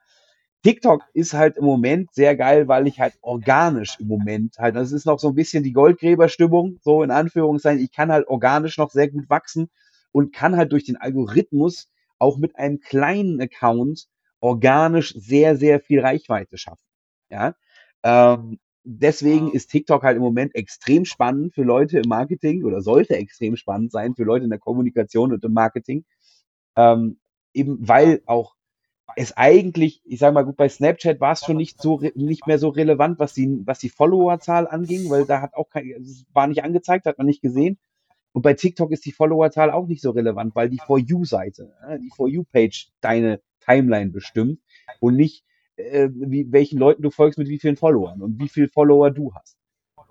TikTok ist halt im Moment sehr geil, weil ich halt organisch im Moment halt, das ist noch so ein bisschen die Goldgräberstimmung, so in Anführungszeichen, ich kann halt organisch noch sehr gut wachsen und kann halt durch den Algorithmus auch mit einem kleinen Account organisch sehr, sehr viel Reichweite schaffen. Ja, ähm, deswegen ist TikTok halt im Moment extrem spannend für Leute im Marketing oder sollte extrem spannend sein für Leute in der Kommunikation und im Marketing, ähm, eben weil auch es eigentlich, ich sage mal gut, bei Snapchat war es schon nicht so nicht mehr so relevant, was die was die Followerzahl anging, weil da hat auch kein, es war nicht angezeigt, hat man nicht gesehen. Und bei TikTok ist die Followerzahl auch nicht so relevant, weil die For You-Seite, die For You-Page deine Timeline bestimmt und nicht, äh, wie, welchen Leuten du folgst mit wie vielen Followern und wie viele Follower du hast.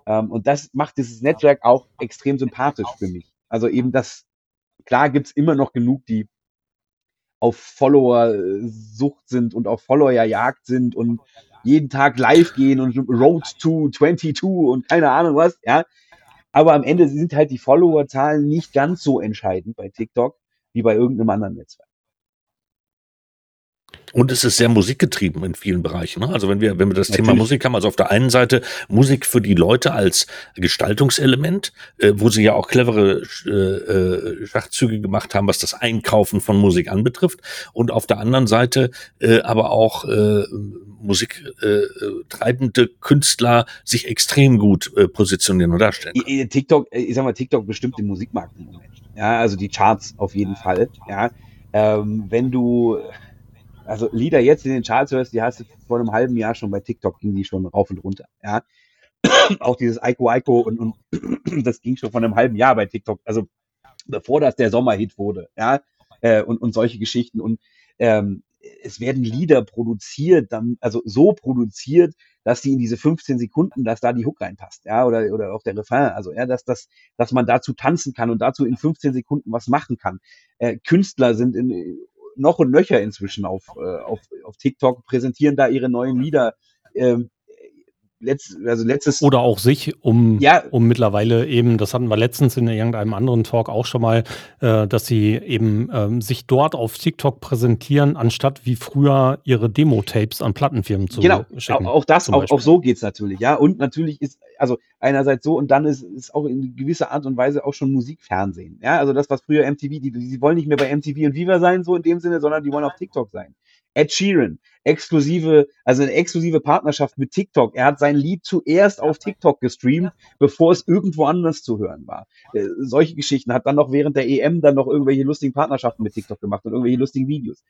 Ähm, und das macht dieses Netzwerk auch extrem sympathisch für mich. Also eben das, klar gibt's immer noch genug, die auf Follower-Sucht sind und auf Follower-Jagd sind und jeden Tag live gehen und Road to 22 und keine Ahnung was, ja. Aber am Ende sind halt die Follower-Zahlen nicht ganz so entscheidend bei TikTok wie bei irgendeinem anderen Netzwerk. Und es ist sehr musikgetrieben in vielen Bereichen. Ne? Also wenn wir, wenn wir das Natürlich. Thema Musik haben, also auf der einen Seite Musik für die Leute als Gestaltungselement, äh, wo sie ja auch clevere äh, äh, Schachzüge gemacht haben, was das Einkaufen von Musik anbetrifft. Und auf der anderen Seite äh, aber auch äh, musiktreibende äh, Künstler sich extrem gut äh, positionieren und darstellen. TikTok, äh, ich sag mal, TikTok bestimmt den Musikmarkt im Moment. Ja, also die Charts auf jeden Fall. Ja, ähm, wenn du also Lieder jetzt in den Charts hörst, die hast du vor einem halben Jahr schon bei TikTok, ging die schon rauf und runter. Ja. Auch dieses Aiko Aiko und, und das ging schon vor einem halben Jahr bei TikTok. Also bevor das der Sommerhit wurde, ja, äh, und, und solche Geschichten. Und ähm, es werden Lieder produziert, dann, also so produziert, dass die in diese 15 Sekunden, dass da die Hook reinpasst, ja, oder, oder auch der Refrain, also, ja, dass, dass, dass man dazu tanzen kann und dazu in 15 Sekunden was machen kann. Äh, Künstler sind in, noch und nöcher inzwischen auf, äh, auf, auf TikTok, präsentieren da ihre neuen Lieder. Ähm, letzt, also letztes Oder auch sich, um, ja. um mittlerweile eben, das hatten wir letztens in irgendeinem anderen Talk auch schon mal, äh, dass sie eben ähm, sich dort auf TikTok präsentieren, anstatt wie früher ihre Demo-Tapes an Plattenfirmen zu genau. schicken. Auch, auch das, auch, auch so geht's natürlich, ja. Und natürlich ist, also einerseits so und dann ist, ist auch in gewisser Art und Weise auch schon Musikfernsehen. Ja, also das, was früher MTV, die, die wollen nicht mehr bei MTV und Viva sein, so in dem Sinne, sondern die wollen auf TikTok sein. Ed Sheeran, exklusive, also eine exklusive Partnerschaft mit TikTok. Er hat sein Lied zuerst auf TikTok gestreamt, bevor es irgendwo anders zu hören war. Äh, solche Geschichten hat dann noch während der EM dann noch irgendwelche lustigen Partnerschaften mit TikTok gemacht und irgendwelche lustigen Videos.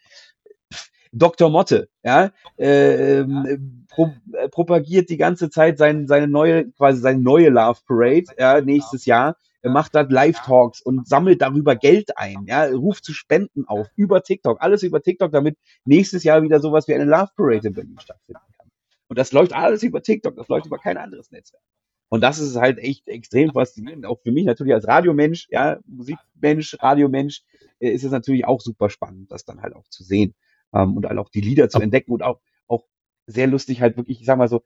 Dr. Motte, ja, äh, pro, propagiert die ganze Zeit sein, seine neue, quasi seine neue Love Parade, ja, nächstes Jahr. Er macht da Live-Talks und sammelt darüber Geld ein, ja, ruft zu Spenden auf, über TikTok, alles über TikTok, damit nächstes Jahr wieder sowas wie eine Love Parade in Berlin stattfinden kann. Und das läuft alles über TikTok, das läuft über kein anderes Netzwerk. Und das ist halt echt extrem faszinierend, auch für mich natürlich als Radiomensch, ja, Musikmensch, Radiomensch, äh, ist es natürlich auch super spannend, das dann halt auch zu sehen ähm, und halt auch die Lieder zu entdecken und auch, auch sehr lustig halt wirklich, ich sag mal so,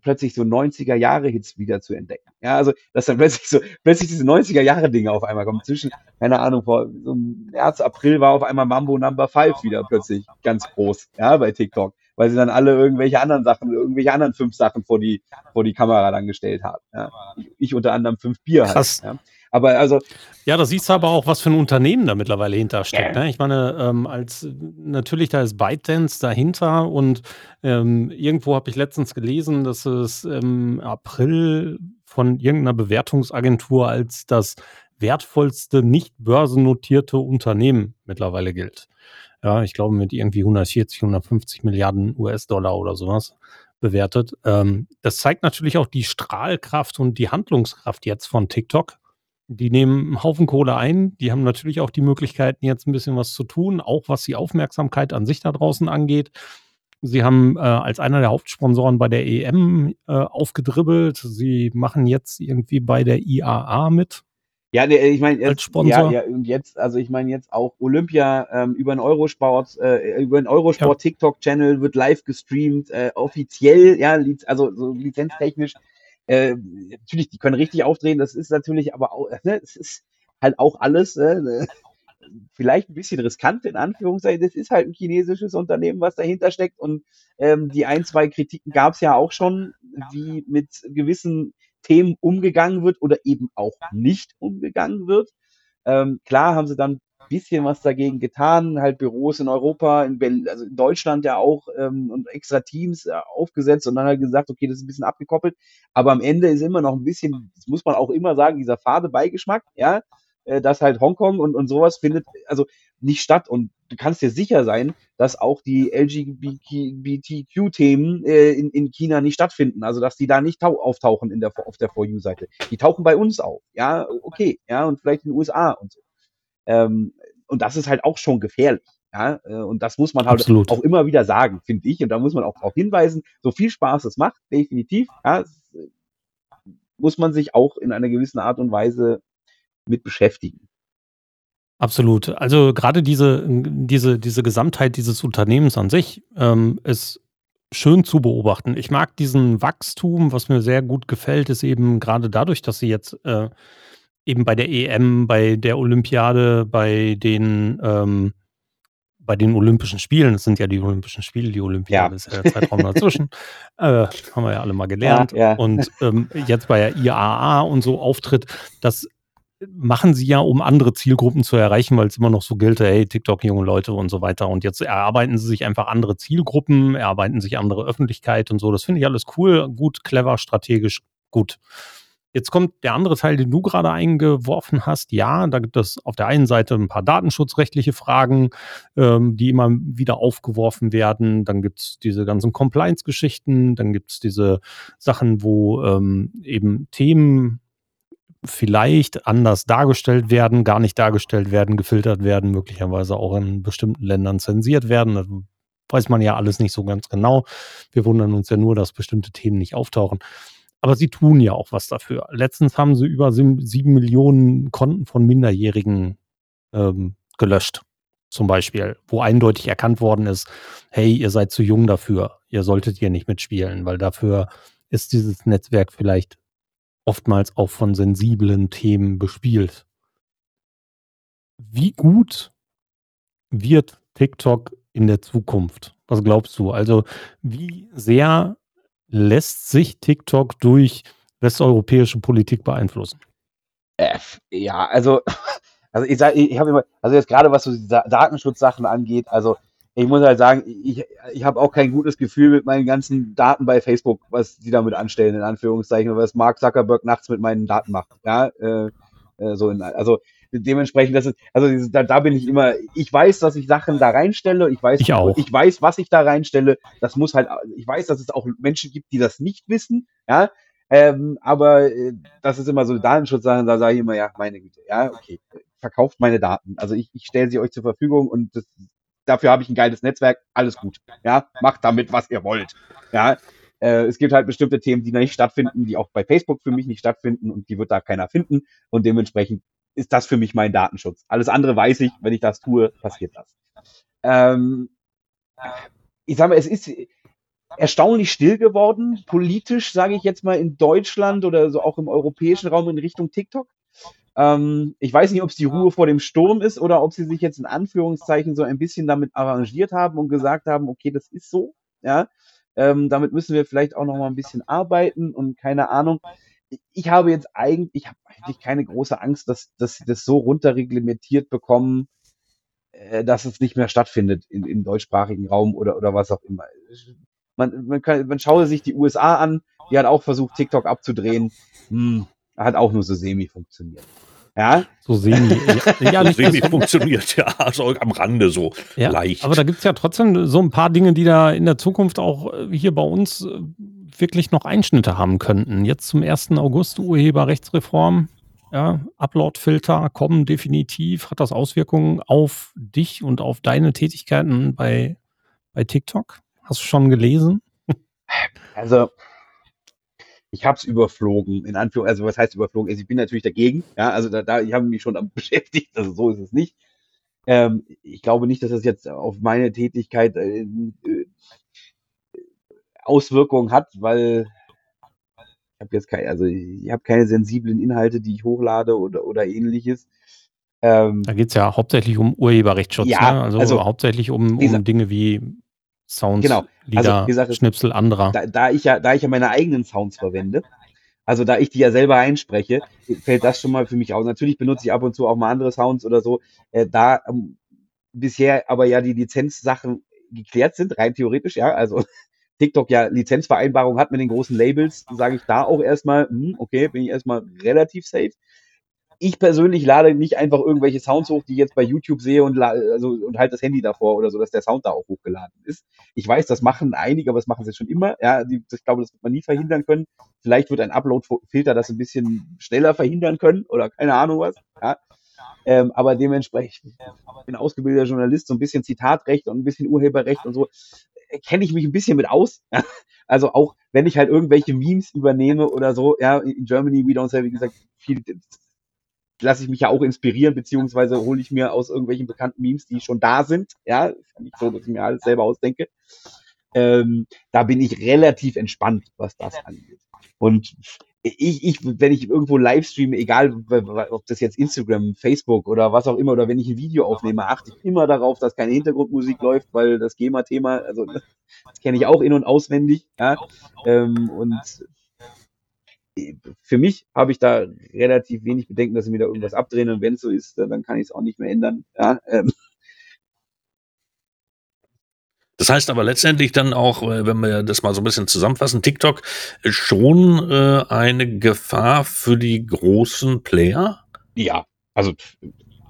plötzlich so 90er Jahre Hits wieder zu entdecken. Ja, also, dass dann plötzlich so, plötzlich diese 90er Jahre Dinge auf einmal kommen. Zwischen, keine Ahnung, vor so März, April war auf einmal Mambo Number 5 wieder plötzlich ganz groß, ja, bei TikTok. Weil sie dann alle irgendwelche anderen Sachen, irgendwelche anderen fünf Sachen vor die, vor die Kamera dann gestellt haben. Ja. Ich, unter anderem fünf Bier Krass. halt. Ja. Aber also. Ja, da siehst du aber auch, was für ein Unternehmen da mittlerweile hintersteckt. Yeah. Ne? Ich meine, ähm, als natürlich da ist ByteDance dahinter und ähm, irgendwo habe ich letztens gelesen, dass es im April von irgendeiner Bewertungsagentur als das wertvollste nicht börsennotierte Unternehmen mittlerweile gilt. Ja, ich glaube mit irgendwie 140, 150 Milliarden US-Dollar oder sowas bewertet. Ähm, das zeigt natürlich auch die Strahlkraft und die Handlungskraft jetzt von TikTok die nehmen einen Haufen Kohle ein. Die haben natürlich auch die Möglichkeiten, jetzt ein bisschen was zu tun, auch was die Aufmerksamkeit an sich da draußen angeht. Sie haben äh, als einer der Hauptsponsoren bei der EM äh, aufgedribbelt. Sie machen jetzt irgendwie bei der IAA mit. Ja, ich meine, als Sponsor. Ja, ja, und jetzt, also ich meine jetzt auch Olympia ähm, über den Eurosport, äh, über den Eurosport ja. TikTok-Channel wird live gestreamt, äh, offiziell, ja, also so lizenztechnisch äh, natürlich, die können richtig aufdrehen, das ist natürlich aber auch, ne, es ist halt auch alles äh, vielleicht ein bisschen riskant in Anführungszeichen. Das ist halt ein chinesisches Unternehmen, was dahinter steckt und ähm, die ein, zwei Kritiken gab es ja auch schon, wie mit gewissen Themen umgegangen wird oder eben auch nicht umgegangen wird. Ähm, klar haben sie dann bisschen was dagegen getan, halt Büros in Europa, in, Berlin, also in Deutschland ja auch ähm, und extra Teams äh, aufgesetzt und dann halt gesagt, okay, das ist ein bisschen abgekoppelt, aber am Ende ist immer noch ein bisschen, das muss man auch immer sagen, dieser fade Beigeschmack, ja, äh, dass halt Hongkong und, und sowas findet, also nicht statt und du kannst dir sicher sein, dass auch die LGBTQ-Themen äh, in, in China nicht stattfinden, also dass die da nicht auftauchen in der, auf der For You-Seite. Die tauchen bei uns auf, ja, okay, ja, und vielleicht in den USA und so. Ähm, und das ist halt auch schon gefährlich. Ja, äh, und das muss man halt Absolut. auch immer wieder sagen, finde ich. Und da muss man auch darauf hinweisen, so viel Spaß es macht, definitiv, ja, äh, muss man sich auch in einer gewissen Art und Weise mit beschäftigen. Absolut. Also gerade diese, diese, diese Gesamtheit dieses Unternehmens an sich ähm, ist schön zu beobachten. Ich mag diesen Wachstum, was mir sehr gut gefällt, ist eben gerade dadurch, dass sie jetzt äh, eben bei der EM, bei der Olympiade, bei den, ähm, bei den Olympischen Spielen, das sind ja die Olympischen Spiele, die Olympiade ja. ist ja der Zeitraum dazwischen, äh, haben wir ja alle mal gelernt. Ja, ja. Und ähm, jetzt bei der IAA und so auftritt, das machen sie ja, um andere Zielgruppen zu erreichen, weil es immer noch so gilt, hey, TikTok, junge Leute und so weiter. Und jetzt erarbeiten sie sich einfach andere Zielgruppen, erarbeiten sich andere Öffentlichkeit und so. Das finde ich alles cool, gut, clever, strategisch, gut. Jetzt kommt der andere Teil, den du gerade eingeworfen hast. Ja, da gibt es auf der einen Seite ein paar datenschutzrechtliche Fragen, ähm, die immer wieder aufgeworfen werden. Dann gibt es diese ganzen Compliance-Geschichten. Dann gibt es diese Sachen, wo ähm, eben Themen vielleicht anders dargestellt werden, gar nicht dargestellt werden, gefiltert werden, möglicherweise auch in bestimmten Ländern zensiert werden. Das weiß man ja alles nicht so ganz genau. Wir wundern uns ja nur, dass bestimmte Themen nicht auftauchen. Aber sie tun ja auch was dafür. Letztens haben sie über sieben Millionen Konten von Minderjährigen ähm, gelöscht, zum Beispiel, wo eindeutig erkannt worden ist, hey, ihr seid zu jung dafür, ihr solltet hier nicht mitspielen, weil dafür ist dieses Netzwerk vielleicht oftmals auch von sensiblen Themen bespielt. Wie gut wird TikTok in der Zukunft? Was glaubst du? Also wie sehr lässt sich TikTok durch westeuropäische Politik beeinflussen? Äh, ja, also, also ich sage, ich habe immer, also jetzt gerade was so Datenschutzsachen angeht, also ich muss halt sagen, ich, ich habe auch kein gutes Gefühl mit meinen ganzen Daten bei Facebook, was die damit anstellen, in Anführungszeichen, was Mark Zuckerberg nachts mit meinen Daten macht. Ja, äh, äh, so in, also dementsprechend, das ist, also da, da bin ich immer, ich weiß, dass ich Sachen da reinstelle, ich weiß, Ich auch. ich weiß, was ich da reinstelle. Das muss halt, ich weiß, dass es auch Menschen gibt, die das nicht wissen, ja. Ähm, aber äh, das ist immer so Datenschutzsachen, da sage ich immer, ja, meine Güte, ja, okay, verkauft meine Daten. Also ich, ich stelle sie euch zur Verfügung und das, dafür habe ich ein geiles Netzwerk, alles gut. Ja, macht damit, was ihr wollt. Ja, äh, es gibt halt bestimmte Themen, die nicht stattfinden, die auch bei Facebook für mich nicht stattfinden und die wird da keiner finden und dementsprechend ist das für mich mein Datenschutz. Alles andere weiß ich, wenn ich das tue, passiert das. Ähm, ich sage mal, es ist erstaunlich still geworden, politisch, sage ich jetzt mal, in Deutschland oder so auch im europäischen Raum in Richtung TikTok. Ähm, ich weiß nicht, ob es die Ruhe vor dem Sturm ist oder ob sie sich jetzt in Anführungszeichen so ein bisschen damit arrangiert haben und gesagt haben, okay, das ist so, ja. Ähm, damit müssen wir vielleicht auch noch mal ein bisschen arbeiten und keine Ahnung. Ich habe jetzt eigentlich, ich habe eigentlich keine große Angst, dass, dass sie das so runterreglementiert bekommen, äh, dass es nicht mehr stattfindet in, im deutschsprachigen Raum oder, oder was auch immer. Man, man, kann, man schaue sich die USA an, die hat auch versucht, TikTok abzudrehen. Hm, hat auch nur so semi funktioniert. Ja, So semi. Ja, ja nicht, Irgendwie dass- funktioniert, ja, also am Rande so ja, leicht. Aber da gibt es ja trotzdem so ein paar Dinge, die da in der Zukunft auch äh, hier bei uns äh, wirklich noch Einschnitte haben könnten. Jetzt zum 1. August Urheberrechtsreform. Ja, Upload-Filter kommen definitiv. Hat das Auswirkungen auf dich und auf deine Tätigkeiten bei, bei TikTok? Hast du schon gelesen? Also, ich habe es überflogen, in Anführungszeichen, also was heißt überflogen? Also ich bin natürlich dagegen, ja, also da, da ich habe mich schon beschäftigt, also so ist es nicht. Ähm, ich glaube nicht, dass das jetzt auf meine Tätigkeit äh, Auswirkungen hat, weil ich habe jetzt keine, also ich habe keine sensiblen Inhalte, die ich hochlade oder, oder ähnliches. Ähm, Da geht es ja hauptsächlich um Urheberrechtsschutz, Ja, ne? also, also, hauptsächlich um, gesagt- um Dinge wie Sounds, Genau, Lieder, die Sache ist- Schnipsel anderer. da, da ich ja, da ich ja meine eigenen Sounds verwende, also da ich die ja selber einspreche, fällt das schon mal für mich aus. Natürlich benutze ich ab und zu auch mal andere Sounds oder so. Äh, da ähm, bisher aber ja die Lizenzsachen geklärt sind, rein theoretisch, ja, also TikTok ja Lizenzvereinbarung hat mit den großen Labels, sage ich da auch erstmal, hm, okay, bin ich erstmal relativ safe. Ich persönlich lade nicht einfach irgendwelche Sounds hoch, die ich jetzt bei YouTube sehe und, also, und halt das Handy davor oder so, dass der Sound da auch hochgeladen ist. Ich weiß, das machen einige, aber das machen sie schon immer. Ja, die, ich glaube, das wird man nie verhindern können. Vielleicht wird ein Upload-Filter das ein bisschen schneller verhindern können oder keine Ahnung was. Ja. Ähm, aber dementsprechend, ich bin ausgebildeter Journalist, so ein bisschen Zitatrecht und ein bisschen Urheberrecht und so, kenne ich mich ein bisschen mit aus. Also auch wenn ich halt irgendwelche Memes übernehme oder so, ja, in Germany we don't say, wie gesagt, viel lasse ich mich ja auch inspirieren, beziehungsweise hole ich mir aus irgendwelchen bekannten Memes, die schon da sind. Ja, ist ja nicht so, dass ich mir alles selber ausdenke. Ähm, da bin ich relativ entspannt, was das angeht. Und ich, ich, wenn ich irgendwo live streame, egal ob das jetzt Instagram, Facebook oder was auch immer, oder wenn ich ein Video aufnehme, achte ich immer darauf, dass keine Hintergrundmusik läuft, weil das GEMA-Thema, also das kenne ich auch in- und auswendig. Ja? Ähm, und für mich habe ich da relativ wenig Bedenken, dass sie mir da irgendwas abdrehen und wenn es so ist, dann kann ich es auch nicht mehr ändern. Ja, ähm, Das heißt aber letztendlich dann auch, äh, wenn wir das mal so ein bisschen zusammenfassen, TikTok ist schon äh, eine Gefahr für die großen Player. ja, also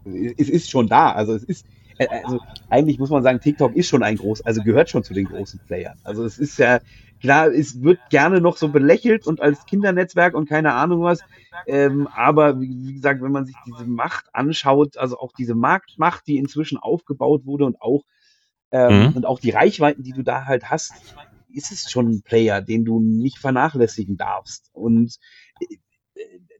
es ist schon da. Also es ist, äh, also eigentlich muss man sagen, TikTok ist schon ein groß, also gehört schon zu den großen Playern. Also es ist ja klar, es wird gerne noch so belächelt und als Kindernetzwerk und keine Ahnung was. Ähm, aber wie gesagt, wenn man sich diese Macht anschaut, also auch diese Marktmacht, die inzwischen aufgebaut wurde und auch ähm, Mhm. und auch die Reichweiten, die du da halt hast, ist es schon ein Player, den du nicht vernachlässigen darfst. Und äh,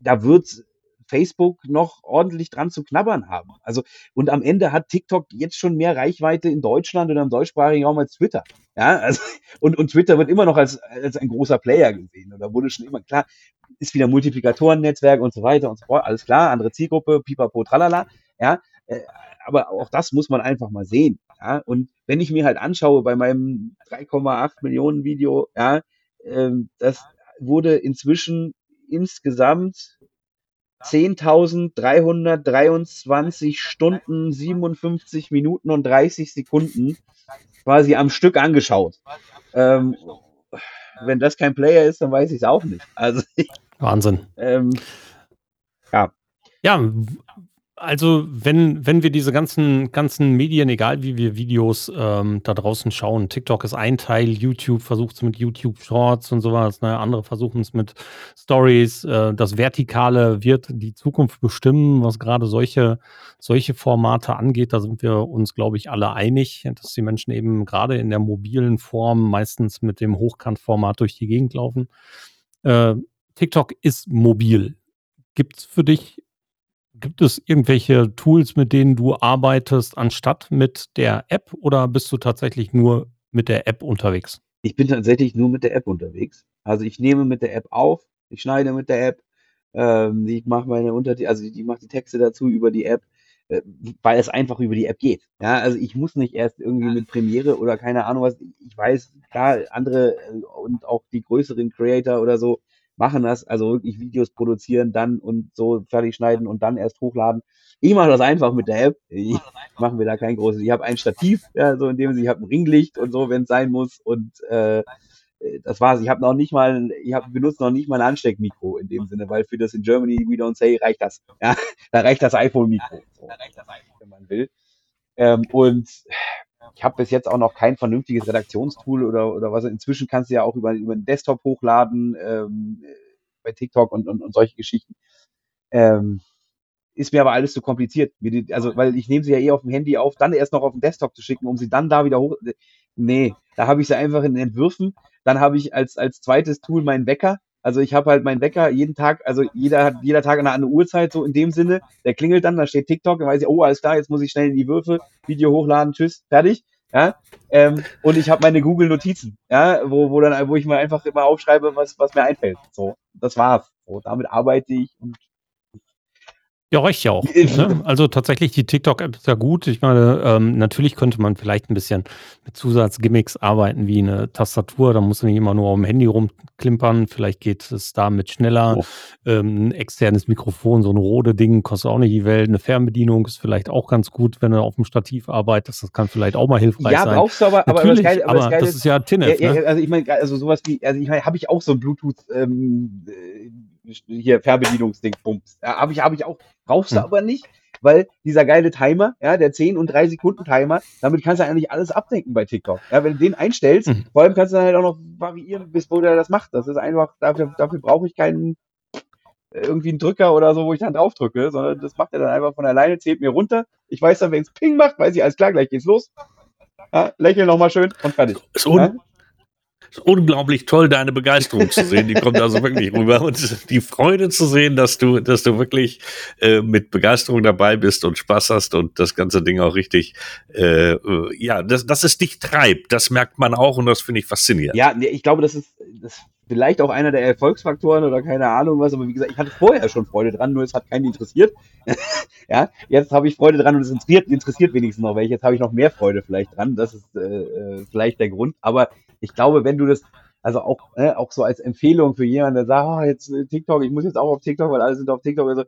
da wird Facebook noch ordentlich dran zu knabbern haben. Also, und am Ende hat TikTok jetzt schon mehr Reichweite in Deutschland oder im deutschsprachigen Raum als Twitter. Ja, also, und, und Twitter wird immer noch als, als ein großer Player gesehen. Oder wurde schon immer klar, ist wieder Multiplikatoren-Netzwerk und so weiter und so fort. Alles klar, andere Zielgruppe, pipapo, tralala. Ja, äh, aber auch das muss man einfach mal sehen. Ja, und wenn ich mir halt anschaue bei meinem 3,8 Millionen Video, ja, ähm, das wurde inzwischen insgesamt 10.323 Stunden, 57 Minuten und 30 Sekunden quasi am Stück angeschaut. Ähm, wenn das kein Player ist, dann weiß ich es auch nicht. Also Wahnsinn. Ähm, ja. Ja, also wenn, wenn wir diese ganzen, ganzen Medien, egal wie wir Videos ähm, da draußen schauen, TikTok ist ein Teil, YouTube versucht es mit YouTube Shorts und sowas, ne? andere versuchen es mit Stories. Äh, das Vertikale wird die Zukunft bestimmen, was gerade solche, solche Formate angeht. Da sind wir uns, glaube ich, alle einig, dass die Menschen eben gerade in der mobilen Form meistens mit dem Hochkantformat durch die Gegend laufen. Äh, TikTok ist mobil. Gibt es für dich Gibt es irgendwelche Tools, mit denen du arbeitest, anstatt mit der App oder bist du tatsächlich nur mit der App unterwegs? Ich bin tatsächlich nur mit der App unterwegs. Also ich nehme mit der App auf, ich schneide mit der App, ähm, ich mache meine Untertitel, also ich mache die Texte dazu über die App, äh, weil es einfach über die App geht. Ja, also ich muss nicht erst irgendwie mit Premiere oder keine Ahnung was. Ich weiß, klar, andere äh, und auch die größeren Creator oder so machen das, also wirklich Videos produzieren, dann und so fertig schneiden und dann erst hochladen. Ich mache das einfach mit der App. Ich mache mir da kein großes. Ich habe ein Stativ, ja, so in dem Sinne, ich habe ein Ringlicht und so, wenn es sein muss. Und äh, das war's. Ich habe noch nicht mal, ich habe benutzt noch nicht mal ein Ansteckmikro in dem Sinne, weil für das in Germany we don't say reicht das. Ja, da reicht das iPhone-Mikro, so, wenn man will. Ähm, und ich habe bis jetzt auch noch kein vernünftiges Redaktionstool oder, oder was. Inzwischen kannst du ja auch über, über den Desktop hochladen, ähm, bei TikTok und, und, und solche Geschichten. Ähm, ist mir aber alles zu kompliziert. Also, weil ich nehme sie ja eh auf dem Handy auf, dann erst noch auf den Desktop zu schicken, um sie dann da wieder hoch. Nee, da habe ich sie einfach in Entwürfen. Dann habe ich als, als zweites Tool meinen Wecker. Also ich habe halt meinen Wecker jeden Tag, also jeder hat jeder Tag eine andere Uhrzeit, so in dem Sinne. Der klingelt dann, da steht TikTok, dann weiß ich, oh, alles klar, jetzt muss ich schnell in die Würfe, Video hochladen, tschüss, fertig. Ja, ähm, und ich habe meine Google Notizen, ja, wo, wo dann, wo ich mir einfach immer aufschreibe, was, was mir einfällt. So, das war's. So, damit arbeite ich und ja, reicht ja auch. Ne? Also tatsächlich, die TikTok-App ist ja gut. Ich meine, ähm, natürlich könnte man vielleicht ein bisschen mit Zusatzgimmicks arbeiten, wie eine Tastatur. Da muss man nicht immer nur am Handy rumklimpern. Vielleicht geht es damit schneller. Oh. Ähm, ein externes Mikrofon, so ein rote Ding, kostet auch nicht die Welt. Eine Fernbedienung ist vielleicht auch ganz gut, wenn du auf dem Stativ arbeitest. Das kann vielleicht auch mal hilfreich ja, sein. Ja, brauchst du aber, aber, natürlich, aber, das, Geile, aber das, Geile das ist ja TINF. Ja, ne? Also ich meine, also sowas wie, also ich meine, habe ich auch so ein Bluetooth ähm, hier Fernbedienungsding, Bums. Ja, habe ich, habe ich auch. Brauchst du hm. aber nicht, weil dieser geile Timer, ja, der 10 und 3 Sekunden Timer, damit kannst du eigentlich alles abdenken bei TikTok. Ja, wenn du den einstellst, hm. vor allem kannst du dann halt auch noch variieren, bis wo der das macht. Das ist einfach, dafür, dafür brauche ich keinen irgendwie einen Drücker oder so, wo ich dann drauf drücke, sondern das macht er dann einfach von alleine, zählt mir runter. Ich weiß dann, wenn es Ping macht, weiß ich, alles klar, gleich geht's los. Ja, lächeln nochmal schön und fertig. Un ja? Ist unglaublich toll, deine Begeisterung zu sehen. Die kommt also wirklich rüber. Und die Freude zu sehen, dass du, dass du wirklich äh, mit Begeisterung dabei bist und Spaß hast und das ganze Ding auch richtig, äh, äh ja, dass, dass es dich treibt, das merkt man auch und das finde ich faszinierend. Ja, ich glaube, das ist, das vielleicht auch einer der Erfolgsfaktoren oder keine Ahnung was, aber wie gesagt, ich hatte vorher schon Freude dran, nur es hat keinen interessiert. ja, jetzt habe ich Freude dran und es interessiert, interessiert wenigstens noch welche. Jetzt habe ich noch mehr Freude vielleicht dran. Das ist äh, äh, vielleicht der Grund. Aber ich glaube, wenn du das, also auch, äh, auch so als Empfehlung für jemanden, der sagt, oh, jetzt äh, TikTok, ich muss jetzt auch auf TikTok, weil alle sind auf TikTok. Also,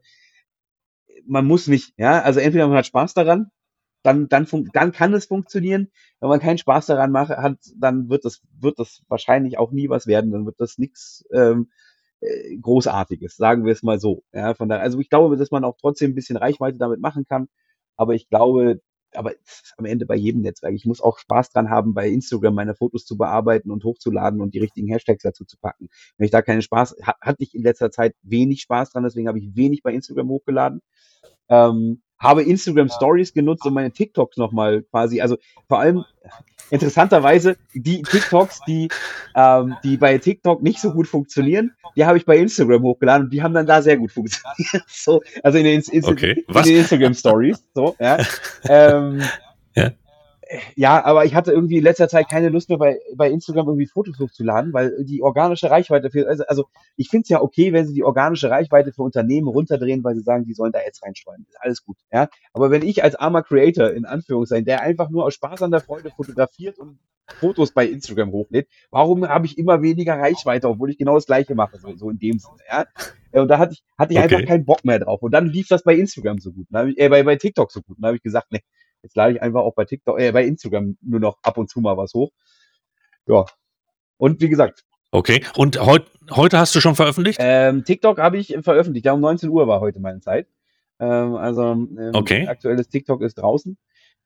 man muss nicht, ja. Also entweder man hat Spaß daran, dann, dann, dann kann es funktionieren. Wenn man keinen Spaß daran macht, hat, dann wird das, wird das wahrscheinlich auch nie was werden. Dann wird das nichts ähm, äh, Großartiges, sagen wir es mal so. Ja, von daher, also ich glaube, dass man auch trotzdem ein bisschen Reichweite damit machen kann. Aber ich glaube, aber am Ende bei jedem Netzwerk. Ich muss auch Spaß dran haben, bei Instagram meine Fotos zu bearbeiten und hochzuladen und die richtigen Hashtags dazu zu packen. Wenn ich da keinen Spaß, hatte ich in letzter Zeit wenig Spaß dran, deswegen habe ich wenig bei Instagram hochgeladen. Ähm, habe Instagram Stories genutzt, um meine TikToks nochmal quasi, also vor allem interessanterweise die TikToks, die, ähm, die bei TikTok nicht so gut funktionieren, die habe ich bei Instagram hochgeladen und die haben dann da sehr gut funktioniert. so, also in den, in, okay. in den Instagram Stories. So, ja. ähm, ja ja, aber ich hatte irgendwie in letzter Zeit keine Lust mehr bei, bei Instagram irgendwie Fotos hochzuladen, weil die organische Reichweite für, also, also ich finde es ja okay, wenn sie die organische Reichweite für Unternehmen runterdrehen, weil sie sagen, die sollen da jetzt reinstreuen. Ist alles gut, ja. Aber wenn ich als armer Creator, in Anführungszeichen, der einfach nur aus Spaß an der Freude fotografiert und Fotos bei Instagram hochlädt, warum habe ich immer weniger Reichweite, obwohl ich genau das Gleiche mache, so, so in dem Sinne, ja. Und da hatte ich, hatte ich Okay. einfach keinen Bock mehr drauf. Und dann lief das bei Instagram so gut. Dann ich, äh, bei, bei TikTok so gut. Und dann habe ich gesagt, nee, jetzt lade ich einfach auch bei TikTok, äh, bei Instagram nur noch ab und zu mal was hoch. Ja. Und wie gesagt, Okay. Und heut, heute hast du schon veröffentlicht? ähm, TikTok habe ich veröffentlicht. Ja, um 19 Uhr war heute meine Zeit. Ähm, also ähm, Okay. aktuelles TikTok ist draußen.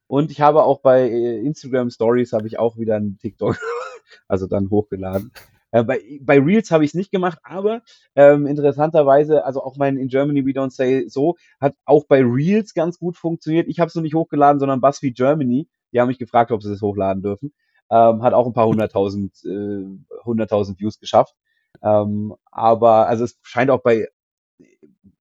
Und ich habe auch bei äh, Instagram Stories habe ich auch wieder einen TikTok, also dann hochgeladen. Äh, bei, bei Reels habe ich es nicht gemacht, aber ähm, interessanterweise, also auch mein In Germany We Don't Say So hat auch bei Reels ganz gut funktioniert. Ich habe es nur nicht hochgeladen, sondern BuzzFeed Germany, die haben mich gefragt, ob sie es hochladen dürfen. Ähm, hat auch ein paar hunderttausend, äh, hunderttausend Views geschafft. Ähm, aber also es scheint auch bei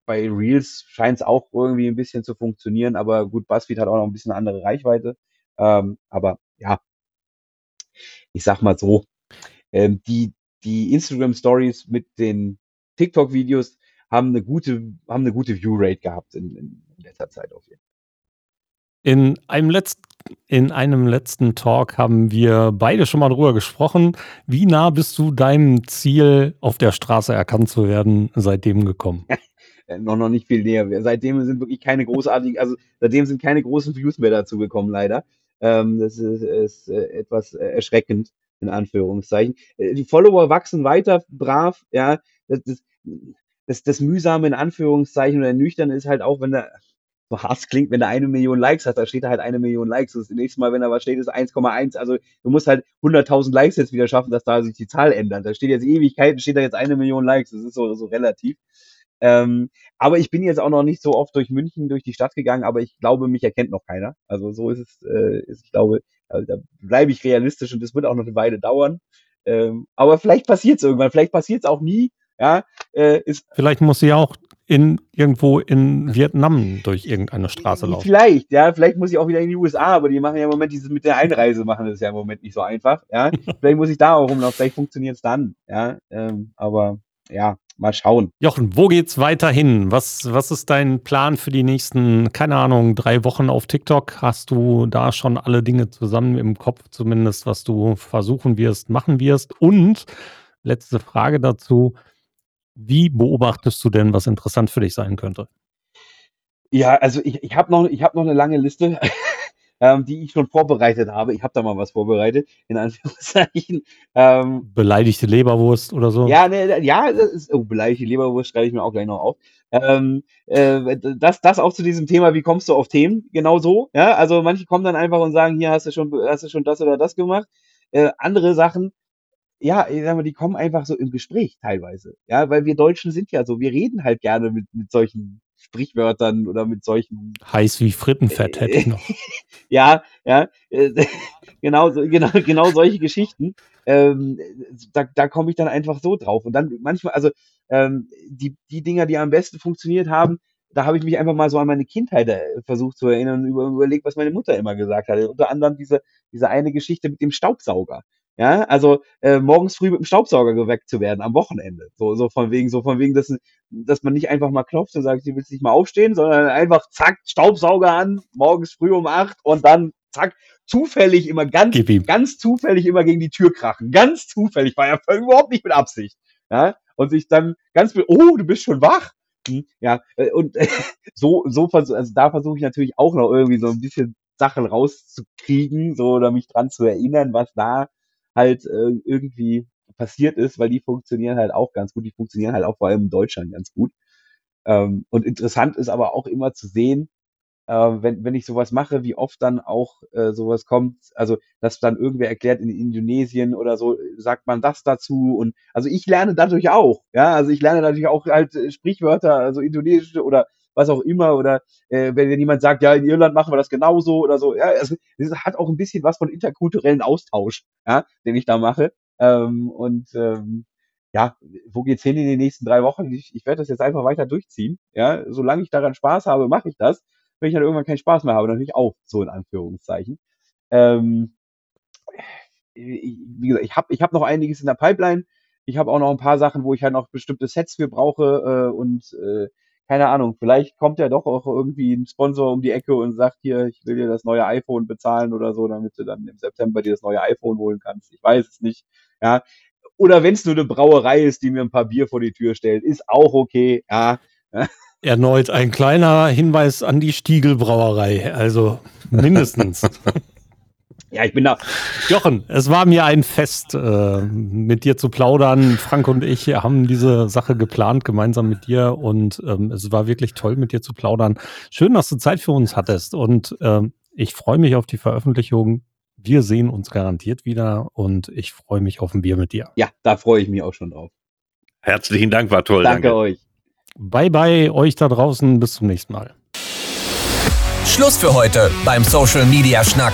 bei Reels scheint es auch irgendwie ein bisschen zu funktionieren, aber gut, BuzzFeed hat auch noch ein bisschen andere Reichweite. Ähm, aber ja, ich sag mal so, ähm, die, die Instagram Stories mit den TikTok-Videos haben eine gute, haben eine gute View-Rate gehabt in, in letzter Zeit auf jeden Fall. In einem, letzt, in einem letzten Talk haben wir beide schon mal drüber gesprochen. Wie nah bist du deinem Ziel, auf der Straße erkannt zu werden, seitdem gekommen? Äh, noch, noch nicht viel näher. Seitdem sind wirklich keine großartigen, also seitdem sind keine großen Views mehr dazu gekommen, leider. Ähm, das ist, ist äh, etwas äh, erschreckend, in Anführungszeichen. Äh, die Follower wachsen weiter brav, ja. Das, das, das, das mühsame in Anführungszeichen oder nüchtern ist halt auch, wenn da so Hass klingt, wenn er eine Million Likes hat, da steht da halt eine Million Likes. Das nächste Mal, wenn da was steht, ist 1,1. Also du musst halt 100.000 Likes jetzt wieder schaffen, dass da sich die Zahl ändert. Da steht jetzt Ewigkeiten, steht da jetzt eine Million Likes. Das ist so, so relativ. Ähm, aber ich bin jetzt auch noch nicht so oft durch München, durch die Stadt gegangen, aber ich glaube, mich erkennt noch keiner. Also so ist es, äh, ist, ich glaube, da, da bleibe ich realistisch und das wird auch noch eine Weile dauern. Ähm, aber vielleicht passiert es irgendwann, vielleicht passiert es auch nie. Ja, äh, ist Vielleicht muss sie auch in, irgendwo in Vietnam durch irgendeine Straße laufen. Vielleicht, ja, vielleicht muss ich auch wieder in die USA, aber die machen ja im Moment dieses mit der Einreise machen das ja im Moment nicht so einfach, ja. vielleicht muss ich da auch rumlaufen, vielleicht funktioniert es dann, ja. Ähm, aber ja, mal schauen. Jochen, wo geht's weiterhin? Was, was ist dein Plan für die nächsten, keine Ahnung, drei Wochen auf TikTok? Hast du da schon alle Dinge zusammen im Kopf, zumindest, was du versuchen wirst, machen wirst? Und letzte Frage dazu. Wie beobachtest du denn, was interessant für dich sein könnte? Ja, also ich, ich habe noch, ich hab noch eine lange Liste, ähm, die ich schon vorbereitet habe. Ich habe da mal was vorbereitet, in Anführungszeichen. Ähm, Beleidigte Leberwurst oder so? ja, ne, ja, das ist, oh, beleidigte Leberwurst schreibe ich mir auch gleich noch auf. Ähm, äh, das, das auch zu diesem Thema, wie kommst du auf Themen? Genau so. Ja, also manche kommen dann einfach und sagen, hier hast du schon, hast du schon das oder das gemacht. Äh, andere Sachen, ja, ich sag mal, die kommen einfach so im Gespräch teilweise. Ja, weil wir Deutschen sind ja so, wir reden halt gerne mit, mit solchen Sprichwörtern oder mit solchen Heiß wie Frittenfett hätte ich noch. ja, ja, äh, genau, genau, genau solche Geschichten. Ähm, da da komme ich dann einfach so drauf. Und dann manchmal, also ähm, die, die Dinger, die am besten funktioniert haben, da habe ich mich einfach mal so an meine Kindheit äh, versucht zu erinnern und über, überlegt, was meine Mutter immer gesagt hatte. Unter anderem diese, diese eine Geschichte mit dem Staubsauger. Ja, also äh, morgens früh mit dem Staubsauger geweckt zu werden am Wochenende. So, so von wegen, so von wegen, dass, dass man nicht einfach mal klopft und sagt, du willst nicht mal aufstehen, sondern einfach zack, Staubsauger an, morgens früh um acht und dann zack, zufällig immer ganz, ganz zufällig immer gegen die Tür krachen. Ganz zufällig, war ja überhaupt nicht mit Absicht. Ja, und sich dann ganz, oh, du bist schon wach. Hm, Ja, äh, und so, so also da versuche ich natürlich auch noch irgendwie so ein bisschen Sachen rauszukriegen, so oder mich dran zu erinnern, was da halt äh, irgendwie passiert ist, weil die funktionieren halt auch ganz gut. Die funktionieren halt auch vor allem in Deutschland ganz gut. Ähm, und interessant ist aber auch immer zu sehen, äh, wenn, wenn ich sowas mache, wie oft dann auch äh, sowas kommt, also dass dann irgendwer erklärt in Indonesien oder so, sagt man das dazu und also ich lerne dadurch auch, ja, also ich lerne dadurch auch halt äh, Sprichwörter, also indonesische oder was auch immer oder äh, wenn, jemand sagt, ja, in Irland machen wir das genauso oder so, ja, also das hat auch ein bisschen was von interkulturellen Austausch, ja, den ich da mache ähm, und ähm, ja, wo geht's hin in den nächsten drei Wochen? Ich, ich werde das jetzt einfach weiter durchziehen. Ja, solange ich daran Spaß habe, mache ich das. Wenn ich dann irgendwann keinen Spaß mehr habe, natürlich auch so in Anführungszeichen. Ähm, ich, wie gesagt, ich habe ich hab noch einiges in der Pipeline. Ich habe auch noch ein paar Sachen, wo ich halt noch bestimmte Sets für brauche äh, und äh, keine Ahnung, vielleicht kommt ja doch auch irgendwie ein Sponsor um die Ecke und sagt hier, ich will dir das neue iPhone bezahlen oder so, damit du dann im September dir das neue iPhone holen kannst. Ich weiß es nicht. Ja, Oder wenn es nur eine Brauerei ist, die mir ein paar Bier vor die Tür stellt, ist auch okay. Ja. Erneut ein kleiner Hinweis an die Stiegelbrauerei, also mindestens. ja, ich bin da. Jochen, es war mir ein Fest, äh, mit dir zu plaudern. Frank und ich haben diese Sache geplant, gemeinsam mit dir. Und ähm, es war wirklich toll, mit dir zu plaudern. Schön, dass du Zeit für uns hattest. Und ähm, ich freue mich auf die Veröffentlichung. Wir sehen uns garantiert wieder und ich freue mich auf ein Bier mit dir. Ja, da freue ich mich auch schon drauf. Herzlichen Dank, war toll. Danke, danke. euch. Bye bye euch da draußen. Bis zum nächsten Mal. Schluss für heute beim Social Media Schnack.